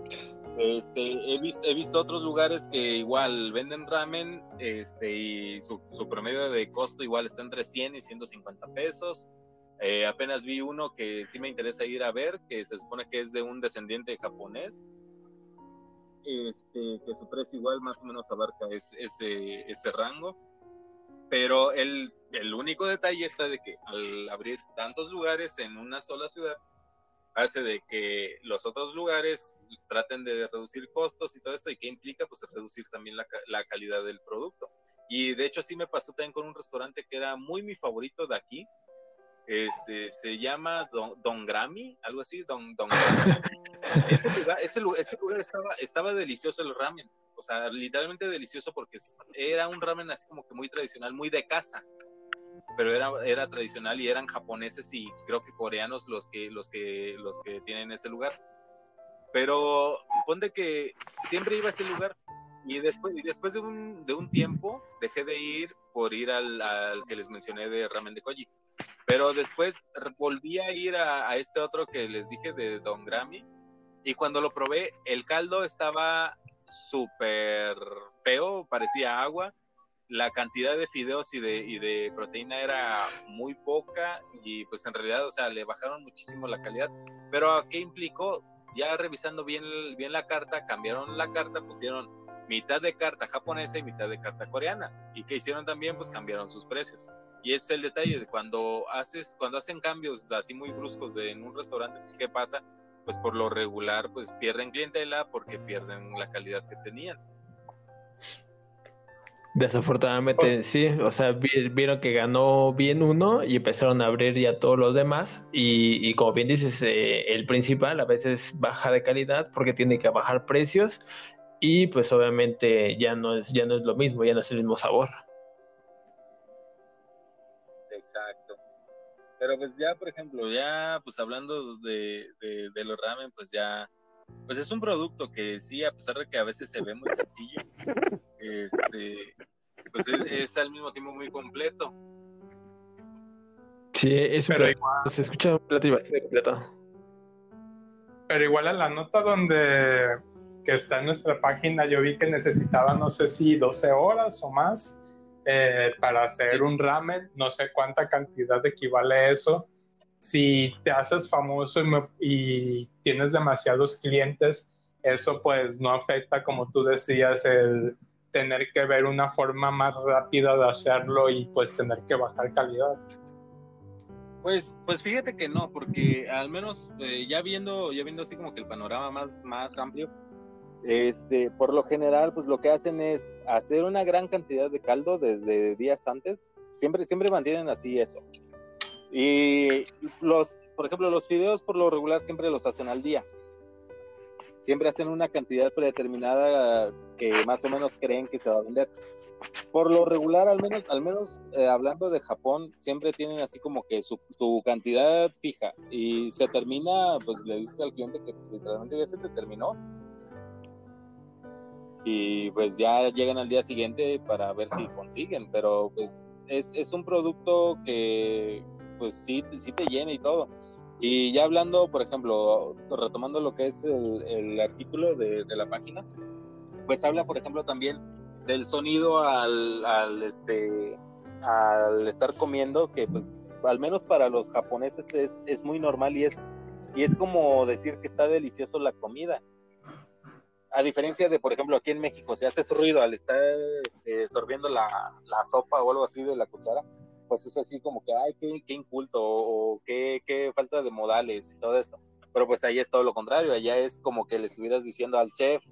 Este, he, visto, he visto otros lugares que igual venden ramen, este, y su, promedio de costo igual está entre 100 y 150 pesos. Eh, apenas vi uno que sí me interesa ir a ver, que se supone que es de un descendiente japonés. Este, que su precio igual más o menos abarca ese, ese rango pero el, el único detalle está de que al abrir tantos lugares en una sola ciudad, hace de que los otros lugares traten de reducir costos y todo esto, y que implica pues reducir también la, la calidad del producto. Y de hecho sí me pasó también con un restaurante que era muy mi favorito de aquí, este, se llama Don, Don Grammy, algo así, Don, Don Grammy. ese lugar, ese, ese lugar estaba, estaba delicioso el ramen o sea, literalmente delicioso porque era un ramen así como que muy tradicional, muy de casa, pero era, era tradicional y eran japoneses y creo que coreanos los que, los que, los que tienen ese lugar. Pero ponte que siempre iba a ese lugar y después, y después de, un, de un tiempo dejé de ir por ir al, al, que les mencioné de ramen de Koji. Pero después volví a ir a, a este otro que les dije de Don Grammy y cuando lo probé, el caldo estaba súper feo, parecía agua. La cantidad de fideos y de, y de proteína era muy poca y pues en realidad, o sea, le bajaron muchísimo la calidad. Pero ¿qué implicó? ya revisando bien, bien la carta, cambiaron la carta, pusieron mitad de carta japonesa y mitad de carta coreana. ¿Y que hicieron también? Pues cambiaron sus precios. Y es el detalle de cuando haces, cuando hacen cambios así muy bruscos de, en un restaurante, pues ¿qué pasa? Pues por lo regular, pues pierden clientela porque pierden la calidad que tenían. Desafortunadamente Pues- sí, o sea, vi- vieron que ganó bien uno y empezaron a abrir ya todos los demás y, y como bien dices, eh, el principal a veces baja de calidad porque tiene que bajar precios y pues obviamente ya no es, ya no es lo mismo, ya no es el mismo sabor. Pero pues ya, por ejemplo, ya pues hablando de, de, de los ramen, pues ya, pues es un producto que sí, a pesar de que a veces se ve muy sencillo, este, pues es, es al mismo tiempo muy completo. Sí, es un Pero plato- se escucha un platillo bastante completo. Pero igual en la nota donde que está en nuestra página yo vi que necesitaba no sé si 12 horas o más eh, para hacer un ramen, no sé cuánta cantidad equivale eso. Si te haces famoso y, me- y tienes demasiados clientes, eso pues no afecta, como tú decías, el tener que ver una forma más rápida de hacerlo y pues tener que bajar calidad. Pues, pues fíjate que no, porque al menos eh, ya viendo, ya viendo así como que el panorama más, más amplio, este, por lo general, pues lo que hacen es hacer una gran cantidad de caldo desde días antes. Siempre, siempre mantienen así eso. Y los, por ejemplo, los fideos por lo regular siempre los hacen al día. Siempre hacen una cantidad predeterminada que más o menos creen que se va a vender por lo regular, al menos, al menos eh, hablando de Japón, siempre tienen así como que su, cantidad fija y se termina, pues le dices al cliente que literalmente ya se te terminó y pues ya llegan al día siguiente para ver si consiguen, pero pues es, es un producto que pues sí, sí te llena y todo. Y ya hablando, por ejemplo, retomando lo que es el, el artículo de, de la página, pues habla, por ejemplo, también del sonido al, al, este al estar comiendo que pues al menos para los japoneses es, es, muy normal y es y es como decir que está delicioso la comida a diferencia de por ejemplo aquí en México si haces ruido al estar este, sorbiendo la, la, sopa o algo así de la cuchara pues es así como que ay qué, qué inculto o, o qué, qué falta de modales y todo esto pero pues ahí es todo lo contrario allá es como que le estuvieras diciendo al chef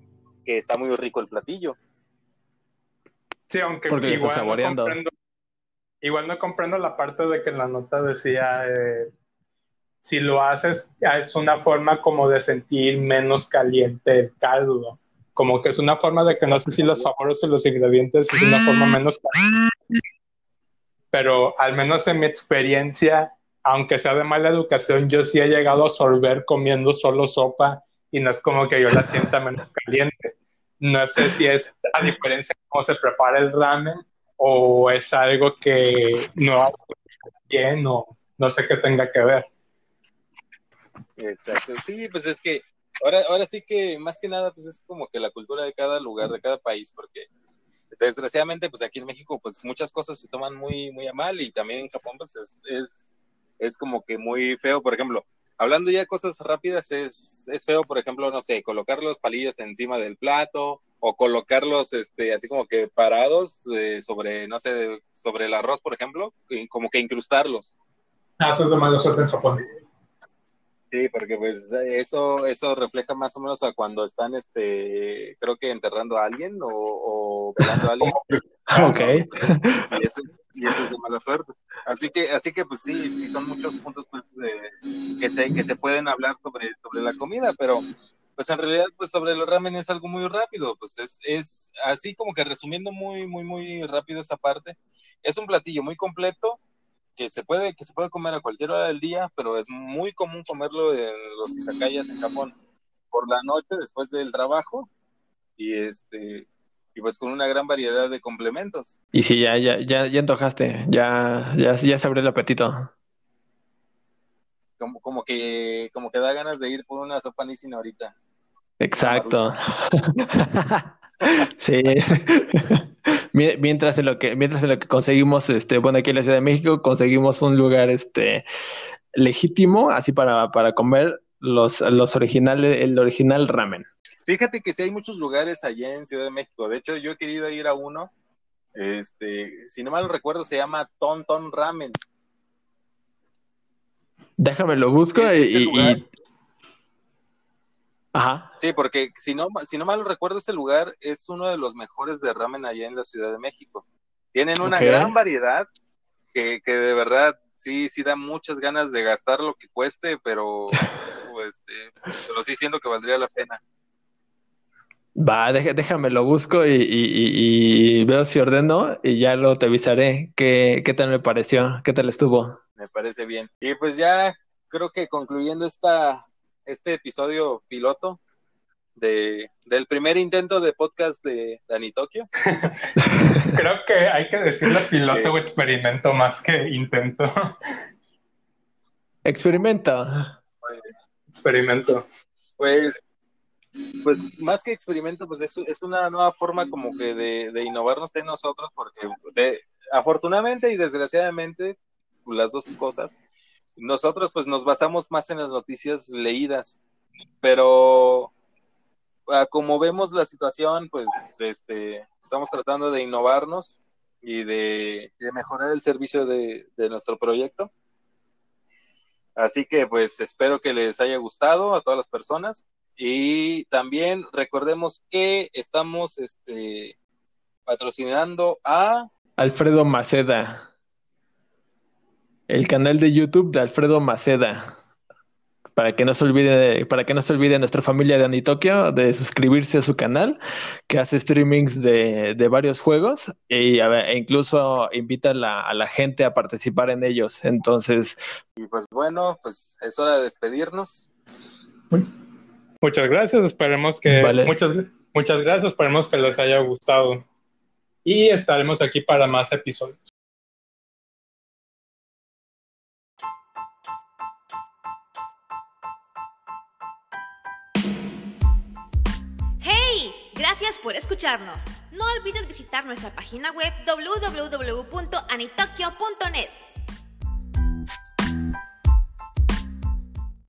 que está muy rico el platillo Sí, aunque Porque igual. No comprendo, igual no comprendo la parte de que en la nota decía, eh, si lo haces, es una forma como de sentir menos caliente el caldo. Como que es una forma de que no sé si los sabores y los ingredientes es una forma menos caliente. Pero al menos en mi experiencia, aunque sea de mala educación, yo sí he llegado a sorber comiendo solo sopa y no es como que yo la sienta menos caliente. No sé si es a diferencia de cómo se prepara el ramen o es algo que no hago bien o no sé qué tenga que ver. Exacto, sí, pues es que ahora, ahora sí que más que nada pues es como que la cultura de cada lugar, de cada país, porque desgraciadamente pues aquí en México pues muchas cosas se toman muy, muy a mal y también en Japón pues es, es, como que muy feo, por ejemplo, hablando ya de cosas rápidas, es, es feo, por ejemplo, no sé, colocar los palillos encima del plato o colocarlos este, así como que parados eh, sobre, no sé, sobre el arroz, por ejemplo, como que incrustarlos. Ah, eso es de mala suerte en Japón. Sí, porque pues eso, eso refleja más o menos a cuando están, este, creo que enterrando a alguien o, o velando a alguien. Ok. Y eso, y eso es de mala suerte. Así que, así que pues sí, sí son muchos puntos pues, de, que se, que se pueden hablar sobre, sobre la comida, pero pues en realidad pues sobre el ramen es algo muy rápido, pues es, es así como que resumiendo muy, muy, muy rápido esa parte, es un platillo muy completo que se puede, que se puede comer a cualquier hora del día, pero es muy común comerlo en los izakayas en Japón por la noche después del trabajo y este y pues con una gran variedad de complementos. Y sí, ya, ya, ya, ya antojaste, ya, ya, ya se abrió el apetito. Como, como que, como que da ganas de ir por una sopa Nissin ahorita. Exacto. sí. Mientras en lo que, mientras en lo que conseguimos, este, bueno, aquí en la Ciudad de México conseguimos un lugar, este, legítimo, así para, para comer los, los originales, el original ramen. Fíjate que sí hay muchos lugares allá en Ciudad de México. De hecho, yo he querido ir a uno. Este, si no mal recuerdo, se llama Ton Ton Ramen. Déjame lo busco y, lugar- y- Ajá. Sí, porque si no, si no mal recuerdo, ese lugar es uno de los mejores de ramen allá en la Ciudad de México. Tienen una gran variedad que, que de verdad sí, sí da muchas ganas de gastar lo que cueste, pero, este, pero sí siento que valdría la pena. Va, deja- déjame lo busco y, y- y- veo si ordeno y ya luego te avisaré qué, qué tal me pareció, qué tal estuvo. Me parece bien. Y pues ya creo que concluyendo esta, este episodio piloto de, del primer intento de podcast de Dani Tokio. Creo que hay que decirle piloto Sí. o experimento más que intento. Experimenta. experimento. Pues, pues más que experimento, pues es, es una nueva forma como que de, de innovarnos en nosotros, porque de- afortunadamente y desgraciadamente, las dos cosas, nosotros pues nos basamos más en las noticias leídas, pero ah, como vemos la situación, pues este, estamos tratando de innovarnos y de, mejorar el servicio de, de nuestro proyecto. Así que pues espero que les haya gustado a todas las personas y también recordemos que estamos este, patrocinando a Alfredo Maceda. El canal de YouTube de Alfredo Maceda. Para que no se olvide, para que no se olvide nuestra familia de Anitokio de suscribirse a su canal, que hace streamings de, de varios juegos y e incluso invita a la, a la gente a participar en ellos. Entonces, y pues bueno, pues es hora de despedirnos. Muchas gracias, esperemos que Vale. muchas, muchas gracias, esperemos que les haya gustado. Y estaremos aquí para más episodios. Por escucharnos. No olvides visitar nuestra página web www.anitokyo.net